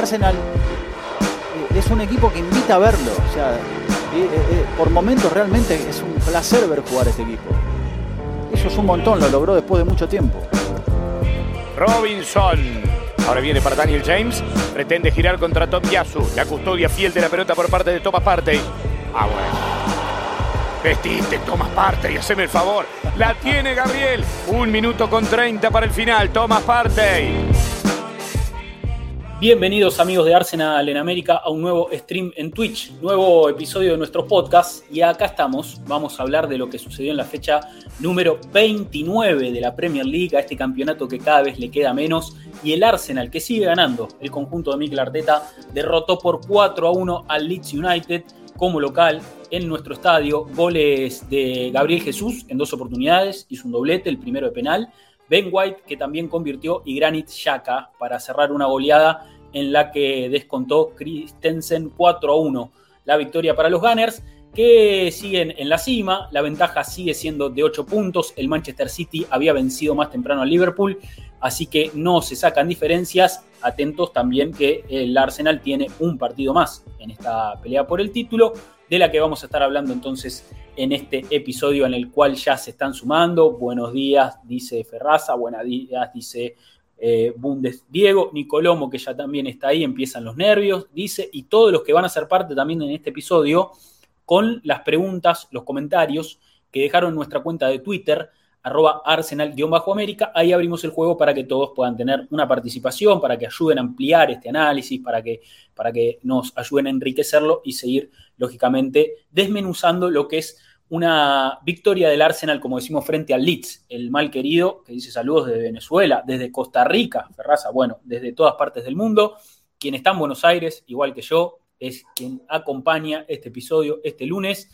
Arsenal eh, es un equipo que invita a verlo. O sea, por momentos realmente es un placer ver jugar este equipo. Eso es un montón, lo logró después de mucho tiempo. Robinson. Ahora viene para Daniel James. Pretende girar contra Tom Yasu. La custodia fiel de la pelota por parte de Thomas Partey. Ah, bueno. Vestiste, Thomas Partey, haceme el favor. La tiene Gabriel. Un minuto con 30 para el final. Thomas Partey. Bienvenidos amigos de Arsenal en América a un nuevo stream en Twitch, nuevo episodio de nuestro podcast. Y acá estamos, vamos a hablar de lo que sucedió en la fecha número 29 de la Premier League, a este campeonato que cada vez le queda menos y el Arsenal que sigue ganando, el conjunto de Mikel Arteta derrotó por 4 a 1 al Leeds United como local en nuestro estadio, goles de Gabriel Jesús en dos oportunidades, hizo un doblete, el primero de penal. Ben White, que también convirtió, y Granit Xhaka para cerrar una goleada en la que descontó Christensen 4 a 1. La victoria para los Gunners, que siguen en la cima. La ventaja sigue siendo de 8 puntos. El Manchester City había vencido más temprano al Liverpool, así que no se sacan diferencias. Atentos también que el Arsenal tiene un partido más en esta pelea por el título, de la que vamos a estar hablando entonces en este episodio en el cual ya se están sumando. Buenos días, dice Ferraza, buenos días, dice eh, Bundes Diego, Nicolomo, que ya también está ahí, empiezan los nervios, dice, y todos los que van a ser parte también en este episodio con las preguntas, los comentarios que dejaron en nuestra cuenta de Twitter, arroba arsenal-américa, ahí abrimos el juego para que todos puedan tener una participación, para que ayuden a ampliar este análisis, para que, para que nos ayuden a enriquecerlo y seguir, lógicamente, desmenuzando lo que es una victoria del Arsenal, como decimos, frente al Leeds, el mal querido, que dice saludos desde Venezuela, desde Costa Rica, Ferraza, bueno, desde todas partes del mundo. Quien está en Buenos Aires, igual que yo, es quien acompaña este episodio este lunes.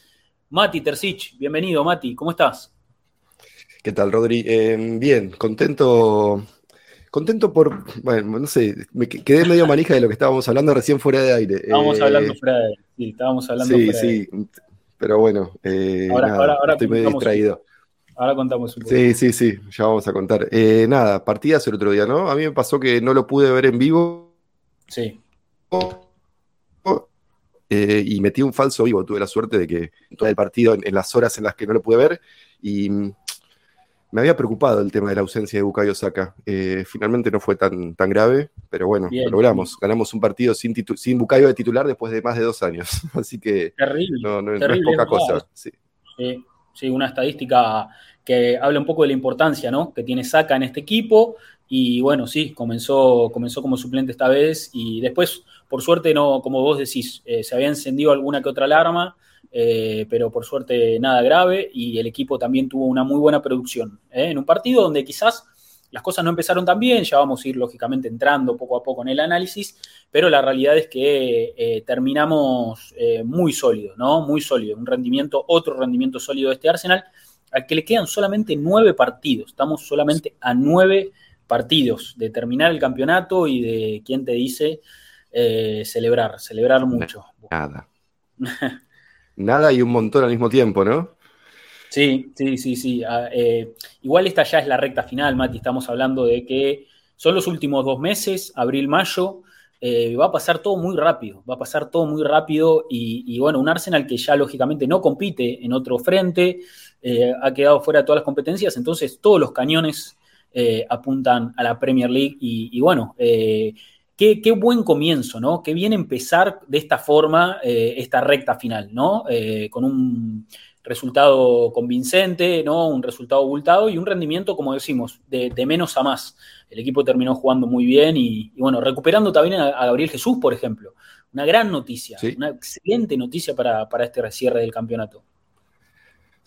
Mati Tercich, bienvenido Mati, ¿cómo estás? ¿Qué tal, Rodri? Eh, bien, contento contento por, bueno, no sé, me quedé medio manija de lo que estábamos hablando recién fuera de aire. Estábamos hablando eh, fuera de aire, sí, estábamos hablando sí, sí, pero bueno, eh, ahora, estoy medio distraído. Ahora contamos un poco. Sí, sí, sí, ya vamos a contar. Eh, nada, partidas el otro día, ¿no? A mí me pasó que no lo pude ver en vivo. Sí. Eh, y metí un falso vivo. Tuve la suerte de que todo el partido, en, las horas en las que no lo pude ver, y me había preocupado el tema de la ausencia de Bukayo Saka. Eh, finalmente no fue tan, tan grave, pero bueno, lo logramos. Ganamos un partido sin, sin Bukayo de titular después de más de dos años. Así que no, es poca cosa. Sí. una estadística que habla un poco de la importancia ¿no? que tiene Saka en este equipo. Y bueno, sí, comenzó, comenzó como suplente esta vez y después, por suerte, no, como vos decís, eh, se había encendido alguna que otra alarma eh, pero por suerte nada grave y el equipo también tuvo una muy buena producción. ¿eh? En un partido donde quizás las cosas no empezaron tan bien, ya vamos a ir lógicamente entrando poco a poco en el análisis, pero la realidad es que eh, terminamos muy sólido, ¿no? Muy sólido, un rendimiento, otro rendimiento sólido de este Arsenal, al que le quedan solamente nueve partidos, estamos solamente a nueve partidos de terminar el campeonato y de, ¿quién te dice? celebrar, celebrar mucho. Nada. nada y un montón al mismo tiempo, ¿no? Sí, sí, sí, sí. Ah, eh, igual esta ya es la recta final, Mati. Estamos hablando de que son los últimos dos meses, abril, mayo. Eh, va a pasar todo muy rápido, va a pasar todo muy rápido y, bueno, un Arsenal que ya lógicamente no compite en otro frente, eh, ha quedado fuera de todas las competencias, entonces todos los cañones apuntan a la Premier League y, y bueno, Qué, buen comienzo, ¿no? Qué bien empezar de esta forma eh, esta recta final, ¿no? Eh, con un resultado convincente, ¿no? Un resultado abultado y un rendimiento, como decimos, de, menos a más. El equipo terminó jugando muy bien y, bueno, recuperando también a, Gabriel Jesús, por ejemplo. Una gran noticia, una excelente noticia para, para este cierre del campeonato.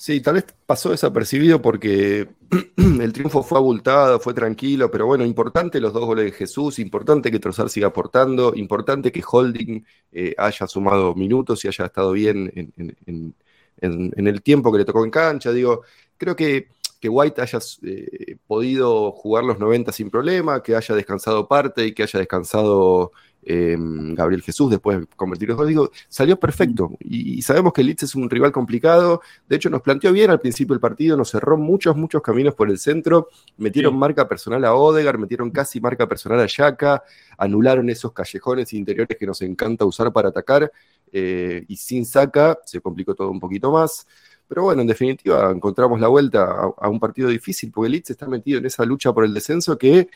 Sí, tal vez pasó desapercibido porque el triunfo fue abultado, fue tranquilo, pero bueno, importante los dos goles de Jesús, importante que Trozar siga aportando, importante que Holding eh, haya sumado minutos y haya estado bien en, el tiempo que le tocó en cancha. Digo, creo que, que White haya eh, podido jugar los 90 sin problema, que haya descansado parte y que haya descansado Em, Gabriel Jesús después de convertir los. Digo, salió perfecto. Y, sabemos que Leeds es un rival complicado. De hecho, nos planteó bien al principio del partido, nos cerró muchos, muchos caminos por el centro. Metieron marca personal a Odegar, metieron casi marca personal a Yaka, anularon esos callejones interiores que nos encanta usar para atacar. Eh, y sin saca se complicó todo un poquito más. Pero bueno, en definitiva, encontramos la vuelta a, a un partido difícil porque Leeds está metido en esa lucha por el descenso que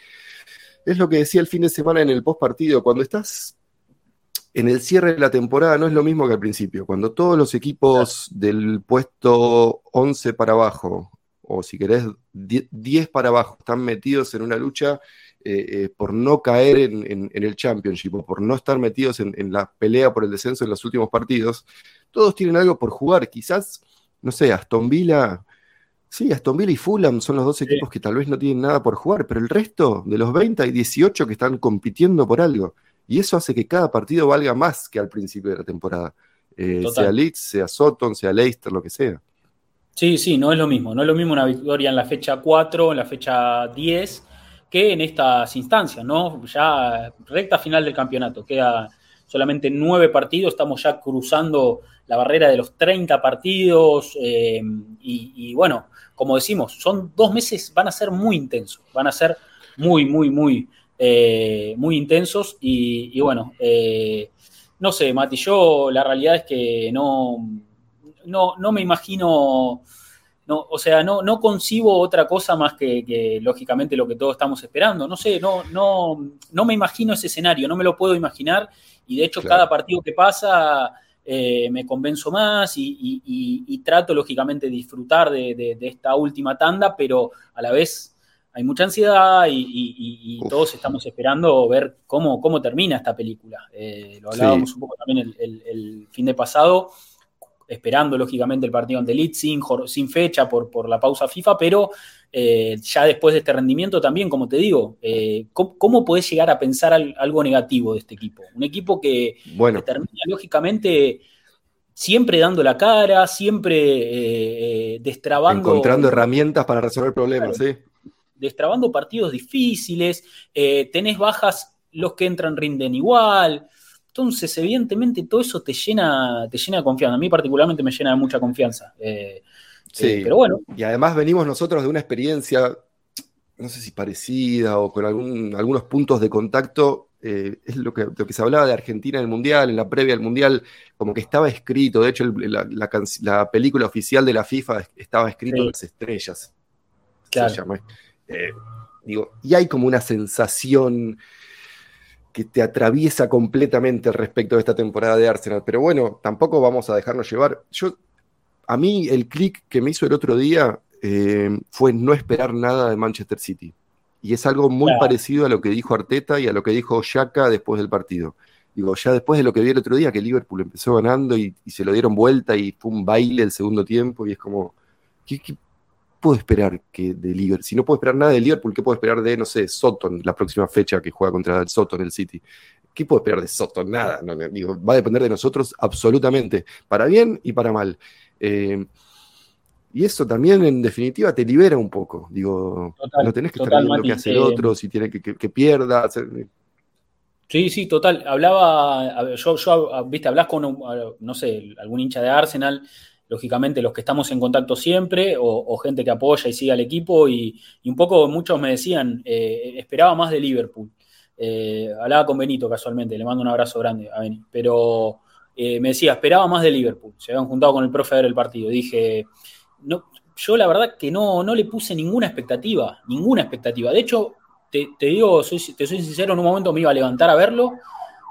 es lo que decía el fin de semana en el post partido. Cuando estás en el cierre de la temporada no es lo mismo que al principio. Cuando todos los equipos del puesto 11 para abajo, o si querés 10 para abajo, están metidos en una lucha eh, eh, por no caer en, el Championship o por no estar metidos en, la pelea por el descenso en los últimos partidos, todos tienen algo por jugar. Quizás, no sé, Aston Villa Sí, Aston Villa y Fulham son los dos equipos que tal vez no tienen nada por jugar, pero el resto de los 20 hay 18 que están compitiendo por algo. Y eso hace que cada partido valga más que al principio de la temporada. Eh, sea Leeds, sea Sutton, sea Leicester, lo que sea. Sí, sí, no es lo mismo. No es lo mismo una victoria en la fecha 4, en la fecha 10, que en estas instancias, ¿no? Ya recta final del campeonato. Queda solamente nueve partidos, estamos ya cruzando la barrera de los 30 partidos eh, y, bueno, como decimos, son dos meses, van a ser muy intensos, van a ser muy, muy, muy, eh, muy intensos y, bueno, eh, no sé, Mati, yo la realidad es que no, no, no me imagino... No, o sea, no, no concibo otra cosa más que, lógicamente lo que todos estamos esperando. No sé, no, no, no me imagino ese escenario, no me lo puedo imaginar. Y de hecho, cada partido que pasa eh, me convenzo más y, trato, lógicamente, de disfrutar de, esta última tanda, pero a la vez hay mucha ansiedad y, todos estamos esperando ver cómo, cómo termina esta película. Eh, lo hablábamos un poco también el, fin de pasado esperando lógicamente el partido ante Leeds sin, sin fecha por, por la pausa FIFA, pero eh, ya después de este rendimiento también, como te digo, eh, ¿cómo, podés llegar a pensar algo negativo de este equipo? Un equipo que, termina lógicamente siempre dando la cara, siempre eh, destrabando... Encontrando herramientas para resolver problemas, sí. Destrabando partidos difíciles, tenés bajas, los que entran rinden igual. Entonces, evidentemente, todo eso te llena, te llena de confianza. A mí particularmente me llena de mucha confianza. Sí, pero bueno. Y además venimos nosotros de una experiencia, no sé si parecida o con algún, algunos puntos de contacto. Eh, es lo que, lo que se hablaba de Argentina en el Mundial, en la previa del Mundial, como que estaba escrito. De hecho, la, película oficial de la FIFA estaba escrito en las estrellas. Claro. Eh, digo, y hay como una sensación que te atraviesa completamente respecto de esta temporada de Arsenal. Pero bueno, tampoco vamos a dejarnos llevar. Yo a mí el clic que me hizo el otro día eh, fue no esperar nada de Manchester City. Y es algo muy parecido a lo que dijo Arteta y a lo que dijo Xhaka después del partido. Digo, ya después de lo que vi el otro día, que Liverpool empezó ganando y, se lo dieron vuelta y fue un baile el segundo tiempo, y es como, ¿qué, puedo esperar que de Liverpool? Si no puedo esperar nada de Liverpool, ¿qué puedo esperar de, no sé, Soton, la próxima fecha que juega contra el Soton, el City? ¿Qué puedo esperar de Soton? Nada. digo, va a depender de nosotros absolutamente, para bien y para mal. Eh, y eso también, en definitiva, te libera un poco. Digo, no tenés que estar viendo qué hace el otro, si tiene que, que, pierda. Sí, sí, total. Hablaba, yo, yo, viste, hablas con, no sé, algún hincha de Arsenal, lógicamente los que estamos en contacto siempre, o, gente que apoya y sigue al equipo, y, un poco muchos me decían, eh, esperaba más de Liverpool. Eh, hablaba con Benito casualmente, le mando un abrazo grande a Benito, pero eh, me decía, esperaba más de Liverpool. Se habían juntado con el profe a ver el partido. Dije, no, yo la verdad que no, no le puse ninguna expectativa, ninguna expectativa. De hecho, te, digo, te soy sincero, en un momento me iba a levantar a verlo.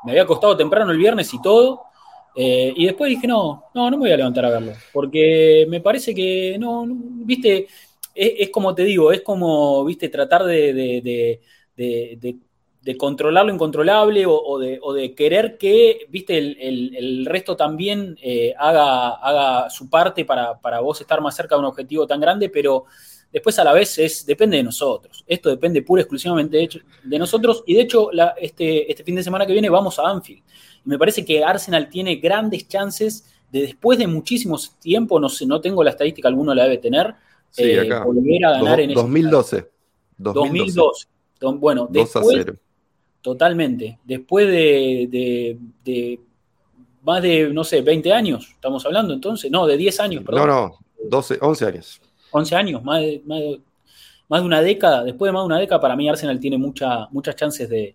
Me había costado temprano el viernes y todo. Eh, y después dije, no, no, no me voy a levantar a verlo. Porque me parece que, no, viste, es, como te digo, es como, viste, tratar de, de de controlar lo incontrolable o, de, querer que, viste, el, resto también eh, haga, haga, su parte para, vos estar más cerca de un objetivo tan grande, pero después a la vez es, depende de nosotros. Esto depende pura y exclusivamente de, nosotros y de hecho este, este fin de semana que viene vamos a Anfield. Y me parece que Arsenal tiene grandes chances de después de muchísimos tiempo, no sé, no tengo la estadística, alguno la debe tener, eh, volver a ganar en 2012. 2012. 2012. Bueno, después, totalmente. Después de, más de, no sé, 20 años, estamos hablando entonces, no, de 10 años, perdón. No, no, 12, 11 años. 11 años, más de, más de, una década, después de más de una década, para mí Arsenal tiene mucha, muchas chances de,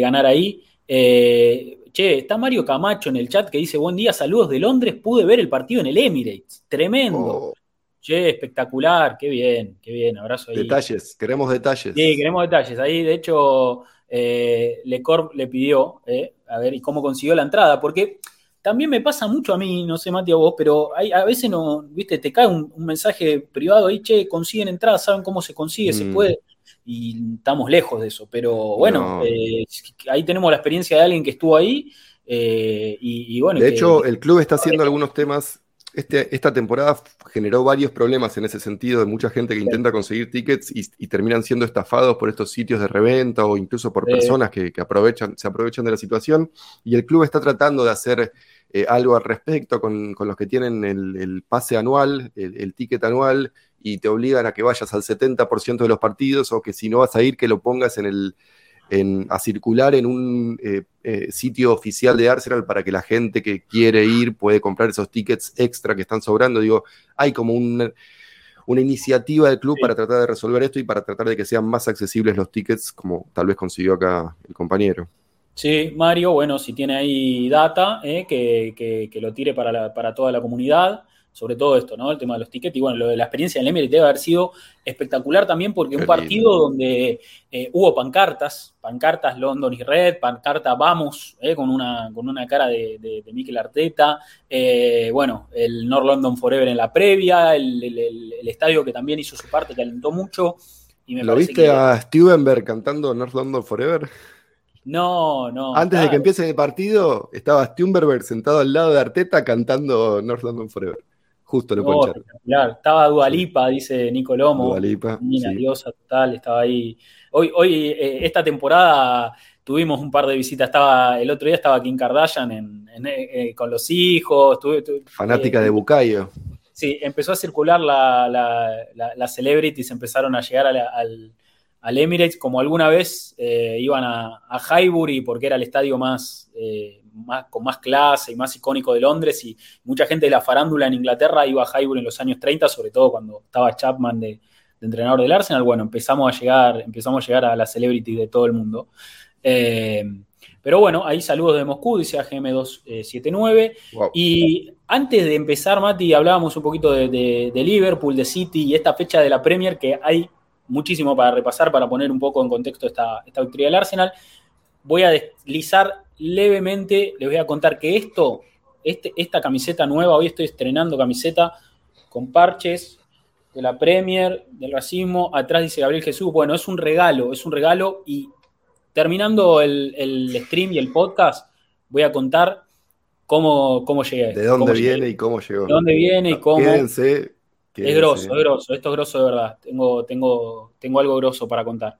ganar ahí. Eh, che, está Mario Camacho en el chat que dice, buen día, saludos de Londres, pude ver el partido en el Emirates, tremendo. Oh. Che, espectacular, qué bien, qué bien, abrazo ahí. Detalles, queremos detalles. Sí, queremos detalles. Ahí, de hecho, eh, Lecorp le pidió, eh, a ver, y cómo consiguió la entrada, porque también me pasa mucho a mí, no sé, Mati, a vos, pero hay, a veces no, viste, te cae un, mensaje privado ahí, che, consiguen entrada, saben cómo se consigue, se mm. puede, y estamos lejos de eso. Pero bueno, eh, ahí tenemos la experiencia de alguien que estuvo ahí. Eh, y, bueno. De hecho, el club está haciendo algunos temas este, esta temporada generó varios problemas en ese sentido de mucha gente que intenta conseguir tickets y, terminan siendo estafados por estos sitios de reventa o incluso por personas que, aprovechan, se aprovechan de la situación. Y el club está tratando de hacer eh, algo al respecto con, los que tienen el, pase anual, el, ticket anual, y te obligan a que vayas al 70% de los partidos o que si no vas a ir, que lo pongas en el, a circular en un eh, eh, sitio oficial de Arsenal para que la gente que quiere ir puede comprar esos tickets extra que están sobrando. Digo, hay como una iniciativa del club para tratar de resolver esto y para tratar de que sean más accesibles los tickets, como tal vez consiguió acá el compañero. Sí, Mario, bueno, si tiene ahí data, eh, que, lo tire para, para toda la comunidad sobre todo esto, ¿no? El tema de los tickets. Y bueno, lo de la experiencia en el Emirates debe haber sido espectacular también porque un partido donde eh, hubo pancartas, pancartas London y Red, pancarta Vamos, eh, con, una, con una cara de, de, Mikel Arteta, eh, bueno, el North London Forever en la previa, el, estadio que también hizo su parte, que alentó mucho. Y ¿Lo viste a Stubenberg cantando North London Forever? No, no. Antes de que empiece el partido, estaba Stubenberg sentado al lado de Arteta cantando North London Forever. Justo lo oh, Estaba Dualipa, dice Nico Lomo. Dualipa. diosa total, estaba ahí. Hoy, hoy eh, esta temporada tuvimos un par de visitas. Estaba, el otro día estaba Kim Kardashian eh, con los hijos. Fanática de Bucayo. Sí, empezó a circular la, la, la, celebrities, empezaron a llegar al, al, Emirates, como alguna vez eh, iban a, a, Highbury porque era el estadio más, con más clase y más icónico de Londres y mucha gente de la farándula en Inglaterra iba a Highbury en los años 30, sobre todo cuando estaba Chapman de, entrenador del Arsenal. Bueno, empezamos a llegar, empezamos a llegar a la celebrity de todo el mundo. Eh, pero bueno, ahí saludos de Moscú, dice AGM279. Y antes de empezar, Mati, hablábamos un poquito de, Liverpool, de City y esta fecha de la Premier, que hay muchísimo para repasar, para poner un poco en contexto esta, esta victoria del Arsenal. Voy a deslizar levemente les voy a contar que esto, este, esta camiseta nueva, hoy estoy estrenando camiseta con parches de la Premier, del racismo, atrás dice Gabriel Jesús, bueno, es un regalo, es un regalo y terminando el, stream y el podcast, voy a contar cómo, cómo llegué. De dónde viene y cómo llegó. De dónde viene y cómo. Quédense, Es grosso, es grosso, esto es grosso de verdad. Tengo, tengo, tengo algo grosso para contar.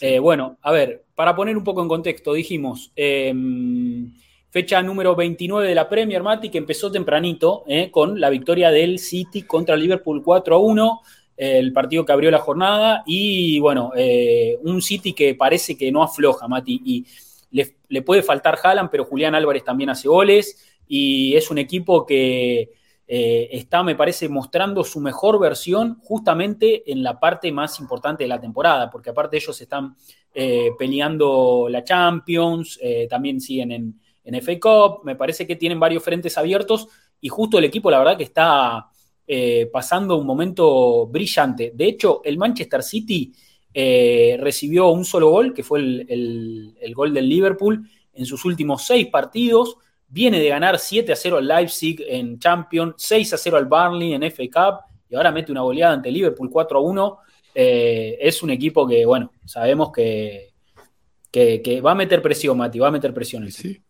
Eh, bueno, a ver, para poner un poco en contexto, dijimos, em, fecha número 29 de la Premier, Mati, que empezó tempranito eh, con la victoria del City contra Liverpool 4 a 1, el partido que abrió la jornada, y bueno, eh, un City que parece que no afloja, Mati, y le, le puede faltar Haaland, pero Julián Álvarez también hace goles, y es un equipo que eh, está, me parece, mostrando su mejor versión justamente en la parte más importante de la temporada, porque aparte ellos están eh, peleando la Champions, eh, también siguen en, en, FA Cup, me parece que tienen varios frentes abiertos y justo el equipo, la verdad, que está pasando un momento brillante. De hecho, el Manchester City recibió un solo gol, que fue el, el gol del Liverpool, en sus últimos seis partidos viene de ganar 7 a 0 al Leipzig en Champions, 6 a 0 al Burnley en FA Cup y ahora mete una goleada ante Liverpool 4 a 1. Eh, es un equipo que, bueno, sabemos que, que, va a meter presión, Mati, va a meter presión. Sí.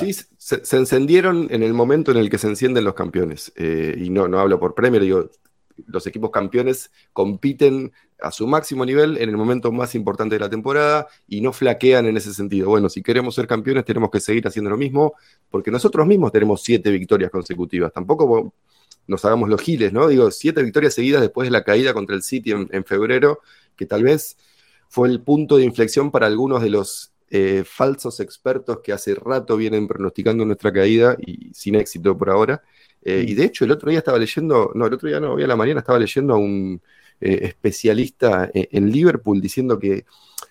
Sí, se, encendieron en el momento en el que se encienden los campeones. Eh, y no, no hablo por Premier, digo, los equipos campeones compiten a su máximo nivel en el momento más importante de la temporada y no flaquean en ese sentido. Bueno, si queremos ser campeones tenemos que seguir haciendo lo mismo, porque nosotros mismos tenemos siete victorias consecutivas. Tampoco nos hagamos los giles, ¿no? Digo, siete victorias seguidas después de la caída contra el City en, febrero, que tal vez fue el punto de inflexión para algunos de los eh, falsos expertos que hace rato vienen pronosticando nuestra caída y sin éxito por ahora. Eh, y de hecho, el otro día estaba leyendo, no, el otro día no, hoy a la mañana estaba leyendo a un eh, especialista en, Liverpool diciendo que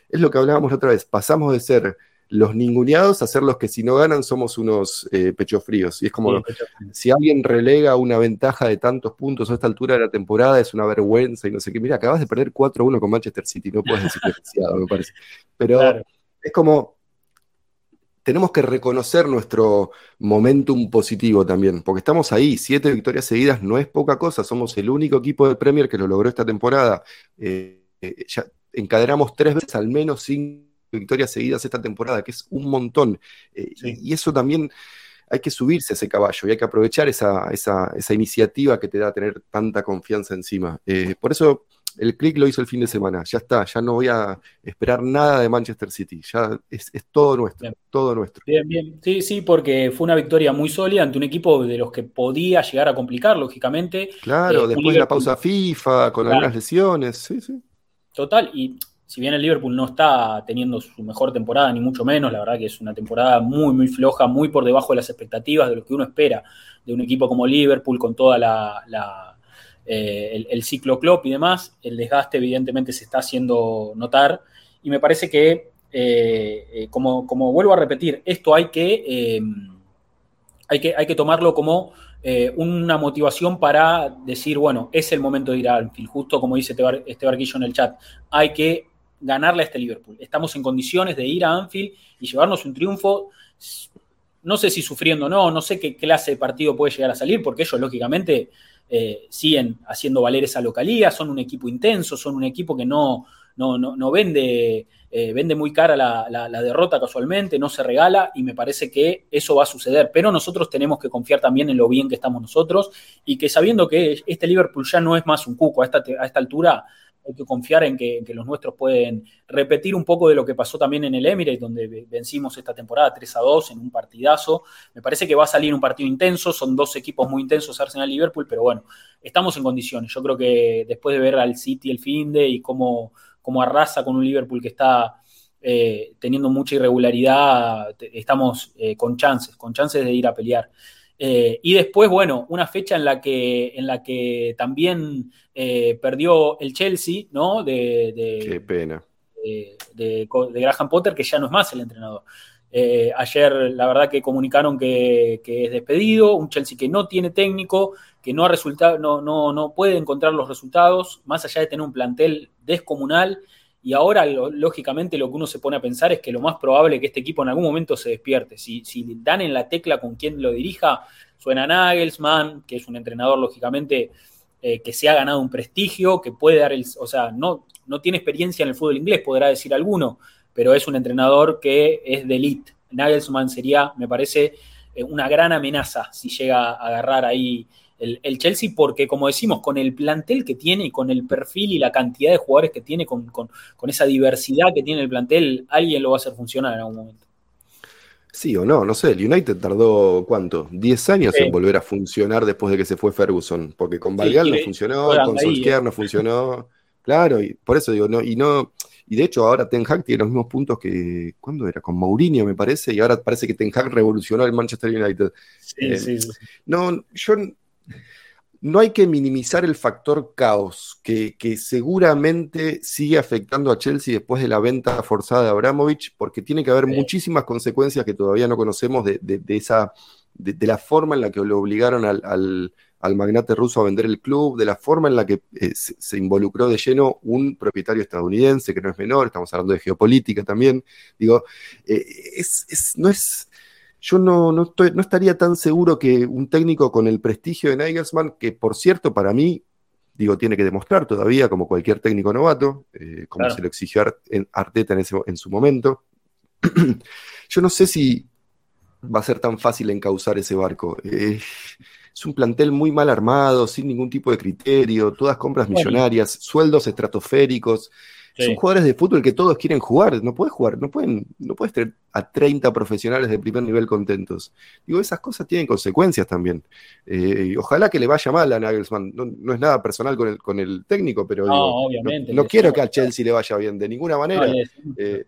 es lo que hablábamos otra vez, pasamos de ser los ninguneados a ser los que si no ganan somos unos pechos fríos. Y es como, si alguien relega una ventaja de tantos puntos a esta altura de la temporada, es una vergüenza y no sé qué. Mira, acabas de perder 4-1 con Manchester City, no puedes decir demasiado, me parece. Pero es como, tenemos que reconocer nuestro momentum positivo también, porque estamos ahí, siete victorias seguidas no es poca cosa, somos el único equipo de Premier que lo logró esta temporada. Eh, eh, ya encadenamos tres veces al menos cinco victorias seguidas esta temporada, que es un montón. Eh, y, eso también hay que subirse a ese caballo y hay que aprovechar esa, esa, iniciativa que te da tener tanta confianza encima. por eso el click lo hizo el fin de semana, ya está, ya no voy a esperar nada de Manchester City, ya es, todo nuestro, todo nuestro. Bien, bien, sí, sí, porque fue una victoria muy sólida ante un equipo de los que podía llegar a complicar, lógicamente. Claro, eh, después de la pausa FIFA, con algunas lesiones, sí, sí. Total, y si bien el Liverpool no está teniendo su mejor temporada, ni mucho menos, la verdad que es una temporada muy, muy floja, muy por debajo de las expectativas de lo que uno espera de un equipo como Liverpool, con toda la eh, el, ciclo Klopp y demás, el desgaste evidentemente se está haciendo notar y me parece que, eh, eh, como, vuelvo a repetir, esto hay que, hay que, hay que tomarlo como una motivación para decir, bueno, es el momento de ir a Anfield, justo como dice este barquillo en el chat, hay que ganarle a este Liverpool. Estamos en condiciones de ir a Anfield y llevarnos un triunfo no sé si sufriendo o no, no sé qué clase de partido puede llegar a salir, porque ellos lógicamente eh, siguen haciendo valer esa localía, son un equipo intenso, son un equipo que no, no, vende, eh, vende muy cara la, derrota casualmente, no se regala y me parece que eso va a suceder. Pero nosotros tenemos que confiar también en lo bien que estamos nosotros y que sabiendo que este Liverpool ya no es más un cuco a esta, a esta altura, hay que confiar en que, los nuestros pueden repetir un poco de lo que pasó también en el Emirates, donde vencimos esta temporada 3 a 2 en un partidazo. Me parece que va a salir un partido intenso, son dos equipos muy intensos, Arsenal y Liverpool, pero bueno, estamos en condiciones. Yo creo que después de ver al City el fin de y cómo, cómo arrasa con un Liverpool que está eh, teniendo mucha irregularidad, estamos eh, con chances, con chances de ir a pelear. Eh, y después, bueno, una fecha en la que, en la que también eh, perdió el Chelsea, ¿no? De, Qué pena. De, Graham Potter, que ya no es más el entrenador. Eh, ayer, la verdad, que comunicaron que, es despedido, un Chelsea que no tiene técnico, que no, ha resultado, no, no, no puede encontrar los resultados, más allá de tener un plantel descomunal y ahora, lógicamente, lo que uno se pone a pensar es que lo más probable es que este equipo en algún momento se despierte. Si, dan en la tecla con quien lo dirija, suena Nagelsmann, que es un entrenador, lógicamente, eh, que se ha ganado un prestigio, que puede dar el. O sea, no, no tiene experiencia en el fútbol inglés, podrá decir alguno, pero es un entrenador que es de elite. Nagelsmann sería, me parece, eh, una gran amenaza si llega a agarrar ahí el, Chelsea, porque como decimos, con el plantel que tiene y con el perfil y la cantidad de jugadores que tiene, con, esa diversidad que tiene el plantel, alguien lo va a hacer funcionar en algún momento. Sí o no, no sé, el United tardó cuánto, 10 años en volver a funcionar después de que se fue Ferguson, porque con Valgal no funcionó, con Solskjaer ¿eh? no funcionó, claro, y por eso digo, no, y no, y de hecho ahora Ten Hag tiene los mismos puntos que, ¿cuándo era? Con Mourinho me parece, y ahora parece que Ten Hag revolucionó el Manchester United. Sí, eh, sí, sí. No, yo no hay que minimizar el factor caos que, seguramente sigue afectando a Chelsea después de la venta forzada de Abramovich, porque tiene que haber muchísimas consecuencias que todavía no conocemos de, esa, de, la forma en la que lo obligaron al, magnate ruso a vender el club, de la forma en la que eh, se, involucró de lleno un propietario estadounidense, que no es menor, estamos hablando de geopolítica también. Digo, eh, es, no es yo no, no, estoy, no estaría tan seguro que un técnico con el prestigio de Nagelsmann, que por cierto para mí, digo, tiene que demostrar todavía como cualquier técnico novato, eh, como se lo exigió Arteta en, ese, en su momento, yo no sé si va a ser tan fácil encauzar ese barco. Eh, es un plantel muy mal armado, sin ningún tipo de criterio, todas compras millonarias, sueldos estratosféricos. Son jugadores de fútbol que todos quieren jugar, no puedes jugar, no pueden, no puedes tener a 30 profesionales de primer nivel contentos. Digo, esas cosas tienen consecuencias también. Eh, ojalá que le vaya mal a Nagelsmann. No, es nada personal con el, con el técnico, pero no, quiero que a Chelsea le vaya bien de ninguna manera. Eh,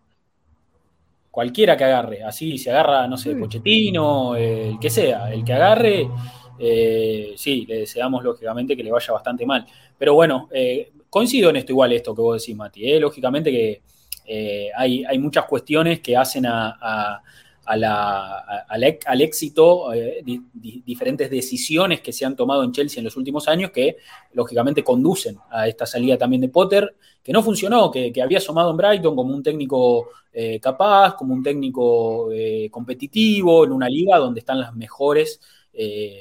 cualquiera que agarre, así se agarra, no sé, Pochettino, el que sea, el que agarre, eh, sí, le deseamos lógicamente que le vaya bastante mal. Pero bueno, eh, coincido en esto igual, esto que vos decís, Mati, eh, lógicamente que hay, hay, muchas cuestiones que hacen a al éxito, eh, diferentes decisiones que se han tomado en Chelsea en los últimos años que lógicamente conducen a esta salida también de Potter, que no funcionó, que, había asomado en Brighton como un técnico eh, capaz, como un técnico eh, competitivo en una liga donde están las mejores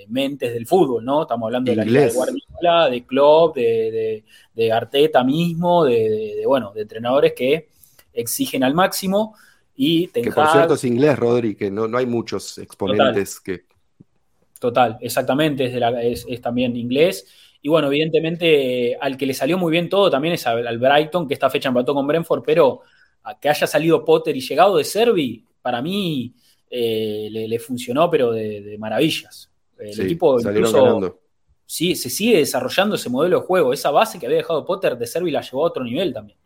mentes del fútbol, ¿no? Estamos hablando de la liga de Guardiola, de Klopp, de, de Arteta mismo, de, bueno, de entrenadores que exigen al máximo y que por cierto es inglés, Rodri, que no, no hay muchos exponentes que. Total, exactamente, es, es, también inglés. Y bueno, evidentemente al que le salió muy bien todo también es al, Brighton, que esta fecha empató con Brentford, pero a que haya salido Potter y llegado de Servi, para mí eh, le, funcionó, pero de, maravillas. El equipo incluso sí, se sigue desarrollando ese modelo de juego. Esa base que había dejado Potter de Servi la llevó a otro nivel también.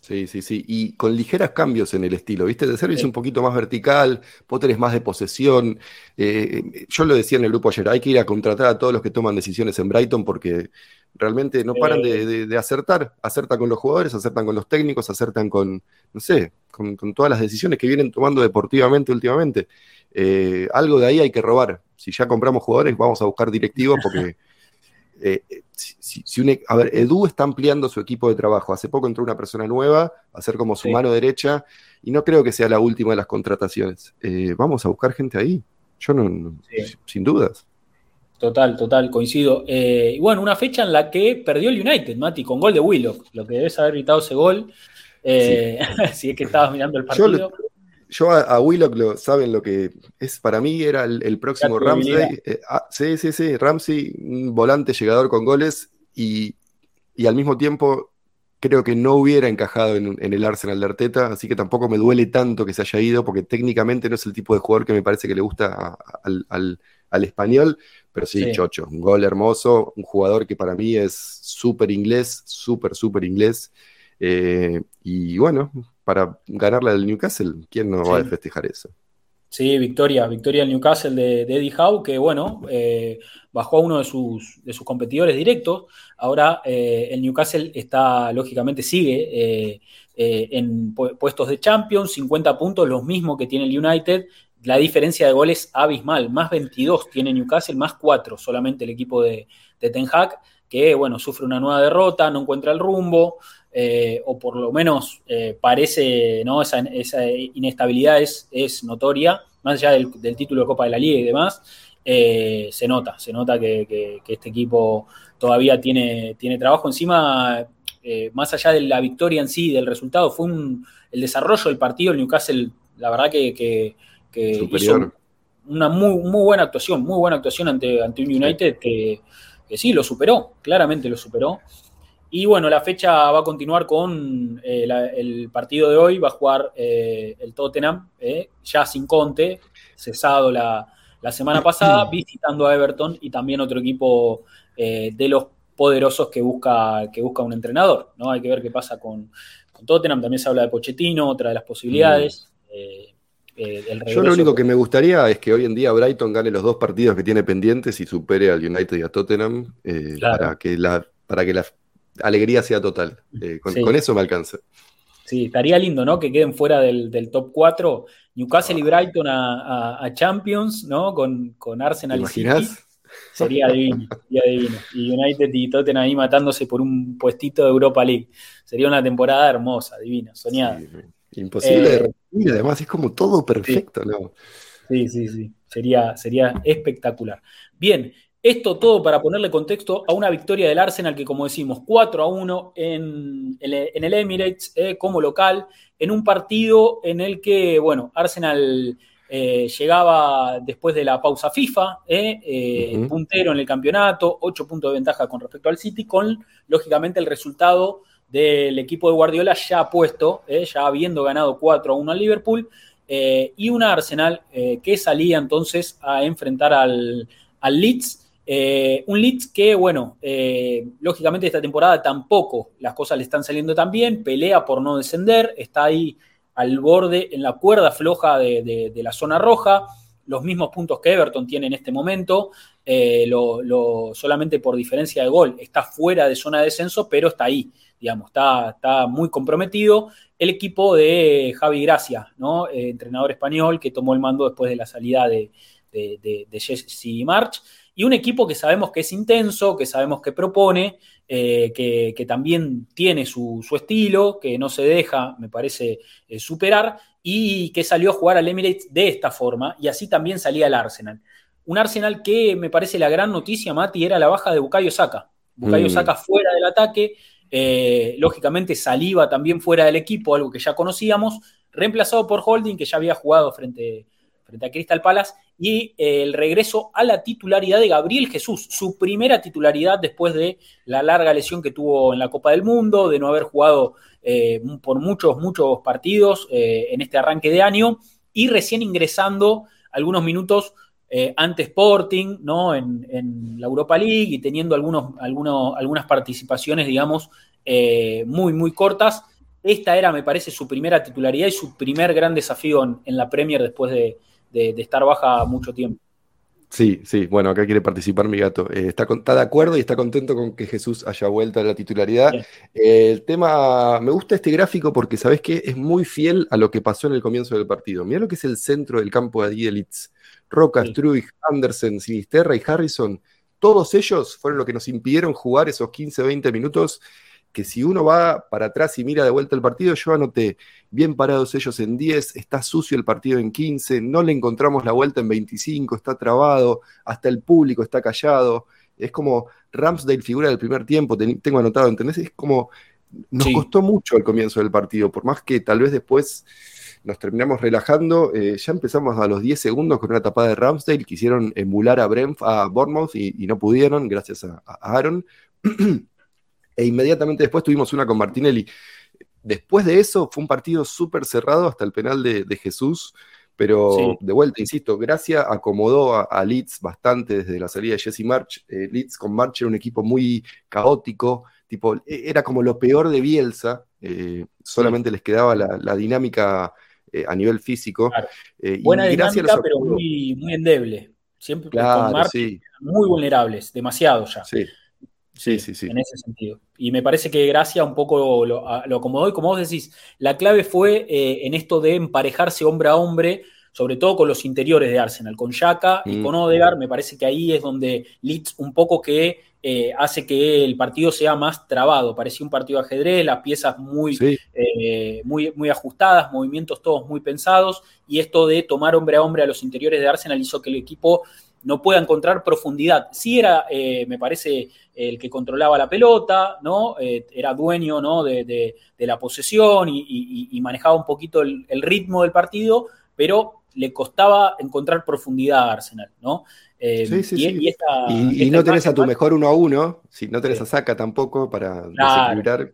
Sí, sí, sí. Y con ligeros cambios en el estilo, ¿viste? De servicio un poquito más vertical, Potter es más de posesión. Eh, yo lo decía en el grupo ayer, hay que ir a contratar a todos los que toman decisiones en Brighton porque realmente no paran de, acertar. Acertan con los jugadores, acertan con los técnicos, acertan con, no sé, con, todas las decisiones que vienen tomando deportivamente últimamente. Eh, algo de ahí hay que robar. Si ya compramos jugadores, vamos a buscar directivos porque... Eh, si, a ver, Edu está ampliando su equipo de trabajo. Hace poco entró una persona nueva a ser como su mano derecha y no creo que sea la última de las contrataciones. Eh, vamos a buscar gente ahí. Yo no, sin dudas. Total, total, coincido. Eh, y bueno, una fecha en la que perdió el United, Mati, con gol de Willock. Lo que debes haber gritado ese gol, si es que estabas mirando el partido yo a, Willock lo, saben lo que es para mí, era el, próximo Ramsey. Eh, ah, sí, sí, sí, Ramsey, un volante llegador con goles y, al mismo tiempo creo que no hubiera encajado en, el Arsenal de Arteta, así que tampoco me duele tanto que se haya ido, porque técnicamente no es el tipo de jugador que me parece que le gusta al, español, pero sí, chocho, un gol hermoso, un jugador que para mí es súper inglés, súper, súper inglés. Eh, y bueno, para ganarla del Newcastle, ¿quién no va a festejar eso? Sí, victoria, victoria del Newcastle de, Eddie Howe, que bueno, eh, bajó a uno de sus, de sus competidores directos. Ahora eh, el Newcastle está, lógicamente, sigue en puestos de Champions, 50 puntos, los mismos que tiene el United. La diferencia de goles abismal, más 22 tiene Newcastle, más 4 solamente el equipo de, de Ten Hag, que bueno, sufre una nueva derrota, no encuentra el rumbo. Eh, o por lo menos eh, parece, ¿no? Esa, inestabilidad es, notoria, más allá del, título de Copa de la Liga y demás, eh, se nota, se nota que, este equipo todavía tiene, tiene trabajo encima, más allá de la victoria en sí, del resultado, fue el desarrollo del partido, el Newcastle, la verdad que, hizo una muy, muy buena actuación, muy buena actuación ante, ante un United que, que sí, lo superó, claramente lo superó. Y bueno, la fecha va a continuar con eh, el partido de hoy, va a jugar eh, el Tottenham, eh, ya sin Conte, cesado la, semana pasada, visitando a Everton y también otro equipo de los poderosos que busca, que busca un entrenador. ¿no? Hay que ver qué pasa con, Tottenham, también se habla de Pochettino, otra de las posibilidades. Mm. Yo lo único que me gustaría es que hoy en día Brighton gane los dos partidos que tiene pendientes y supere al United y a Tottenham para que la para que la alegría sea total. Eh, con, eso me alcanza. Sí, estaría lindo, ¿no? Que queden fuera del, top 4 Newcastle y Brighton a, Champions, ¿no? Con, con Arsenal y City. Sería divino, sería divino. Y United y Tottenham ahí matándose por un puestito de Europa League. Sería una temporada hermosa, divina, soñada. imposible de eh, repetir, además es como todo perfecto, ¿no? Sí, sí, sí. Sería, sería espectacular. Bien, esto todo para ponerle contexto a una victoria del Arsenal que, como decimos, 4 a 1 en, el Emirates eh, como local, en un partido en el que, bueno, Arsenal eh, llegaba después de la pausa FIFA, eh, puntero en el campeonato, 8 puntos de ventaja con respecto al City, con, lógicamente, el resultado del equipo de Guardiola ya puesto, ya habiendo ganado 4 a 1 al Liverpool, y un Arsenal que salía entonces a enfrentar al, al Leeds eh, un Leeds que, bueno, eh, lógicamente esta temporada tampoco las cosas le están saliendo tan bien, pelea por no descender, está ahí al borde, en la cuerda floja de, la zona roja, los mismos puntos que Everton tiene en este momento, eh, lo, solamente por diferencia de gol, está fuera de zona de descenso, pero está ahí, digamos, está, está muy comprometido. El equipo de Javi Gracia, ¿no? Eh, entrenador español que tomó el mando después de la salida de, de Jesse March y un equipo que sabemos que es intenso, que sabemos que propone, eh, que, también tiene su, estilo, que no se deja, me parece, eh, superar, y que salió a jugar al Emirates de esta forma, y así también salía el Arsenal. Un Arsenal que me parece la gran noticia, Mati, era la baja de Bukayo Saka. Bukayo mm. Saka fuera del ataque, eh, lógicamente Saliva también fuera del equipo, algo que ya conocíamos, reemplazado por Holding, que ya había jugado frente, frente a Crystal Palace, y eh, el regreso a la titularidad de Gabriel Jesús, su primera titularidad después de la larga lesión que tuvo en la Copa del Mundo, de no haber jugado eh, por muchos, muchos partidos en este arranque de año y recién ingresando algunos minutos ante Sporting, ¿no? En, la Europa League y teniendo algunos, algunos, algunas participaciones, digamos, muy, muy cortas. Esta era, me parece, su primera titularidad y su primer gran desafío en la Premier después de, de, estar baja mucho tiempo. Sí, sí, bueno, acá quiere participar mi gato. Eh, está, de acuerdo y está contento con que Jesús haya vuelto a la titularidad. el tema, me gusta este gráfico porque, ¿sabes qué? Es muy fiel a lo que pasó en el comienzo del partido. Mira lo que es el centro del campo de Leeds. Roca, sí. Anderson, Sinisterra y Harrison, todos ellos fueron los que nos impidieron jugar esos 15, 20 minutos que si uno va para atrás y mira de vuelta el partido, yo anoté bien parados ellos en 10, está sucio el partido en 15, no le encontramos la vuelta en 25, está trabado, hasta el público está callado. Es como Ramsdale figura del primer tiempo, tengo anotado, ¿entendés? Es como, nos costó mucho el comienzo del partido, por más que tal vez después nos terminamos relajando, eh, ya empezamos a los 10 segundos con una tapada de Ramsdale, quisieron emular a, Brent, a Bournemouth y, no pudieron, gracias a Aaron. e inmediatamente después tuvimos una con Martinelli. Después de eso fue un partido súper cerrado hasta el penal de, Jesús, pero de vuelta, insisto, Gracia acomodó a, Leeds bastante desde la salida de Jesse March. Eh, Leeds con March era un equipo muy caótico, tipo, e, era como lo peor de Bielsa, eh, solamente les quedaba la, dinámica eh, a nivel físico. Buena dinámica, pero muy, muy endeble. Siempre con March muy vulnerables, demasiado ya. Sí. Sí, sí, sí. En ese sentido. Y me parece que Gracia un poco lo, acomodó y como vos decís, la clave fue eh, en esto de emparejarse hombre a hombre, sobre todo con los interiores de Arsenal, con Yaka y mm. con Odegar, me parece que ahí es donde Leeds un poco que eh, hace que el partido sea más trabado, parecía un partido de ajedrez, las piezas muy, eh, muy, muy ajustadas, movimientos todos muy pensados, y esto de tomar hombre a hombre a los interiores de Arsenal hizo que el equipo no pueda encontrar profundidad. Sí era, eh, me parece, el que controlaba la pelota, ¿no? Eh, era dueño ¿no? de, la posesión y, manejaba un poquito el, ritmo del partido, pero le costaba encontrar profundidad a Arsenal, ¿no? Eh, sí, sí, y, sí. y, no tenés a tu mejor uno a uno, si no tenés a Saca tampoco para desequilibrar.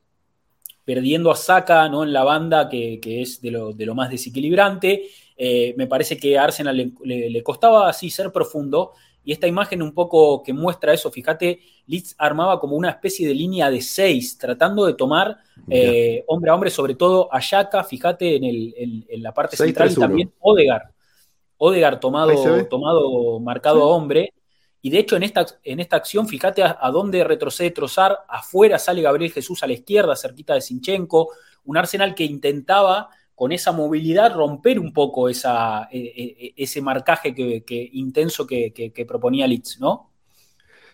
Perdiendo a Saca ¿no? en la banda, que, es de lo, de lo más desequilibrante. Eh, me parece que a Arsenal le, costaba así ser profundo. Y esta imagen un poco que muestra eso, fíjate, Leeds armaba como una especie de línea de seis, tratando de tomar eh, hombre a hombre, sobre todo a Yaka, fíjate en, la parte central y también Odegar. Odegar tomado, tomado marcado a hombre. Y de hecho, en esta, en esta acción, fíjate a, a, dónde retrocede Trozar. Afuera sale Gabriel Jesús a la izquierda, cerquita de Sinchenko. Un Arsenal que intentaba con esa movilidad romper un poco esa, e, e, e, ese marcaje que, intenso que, proponía Leeds, ¿no?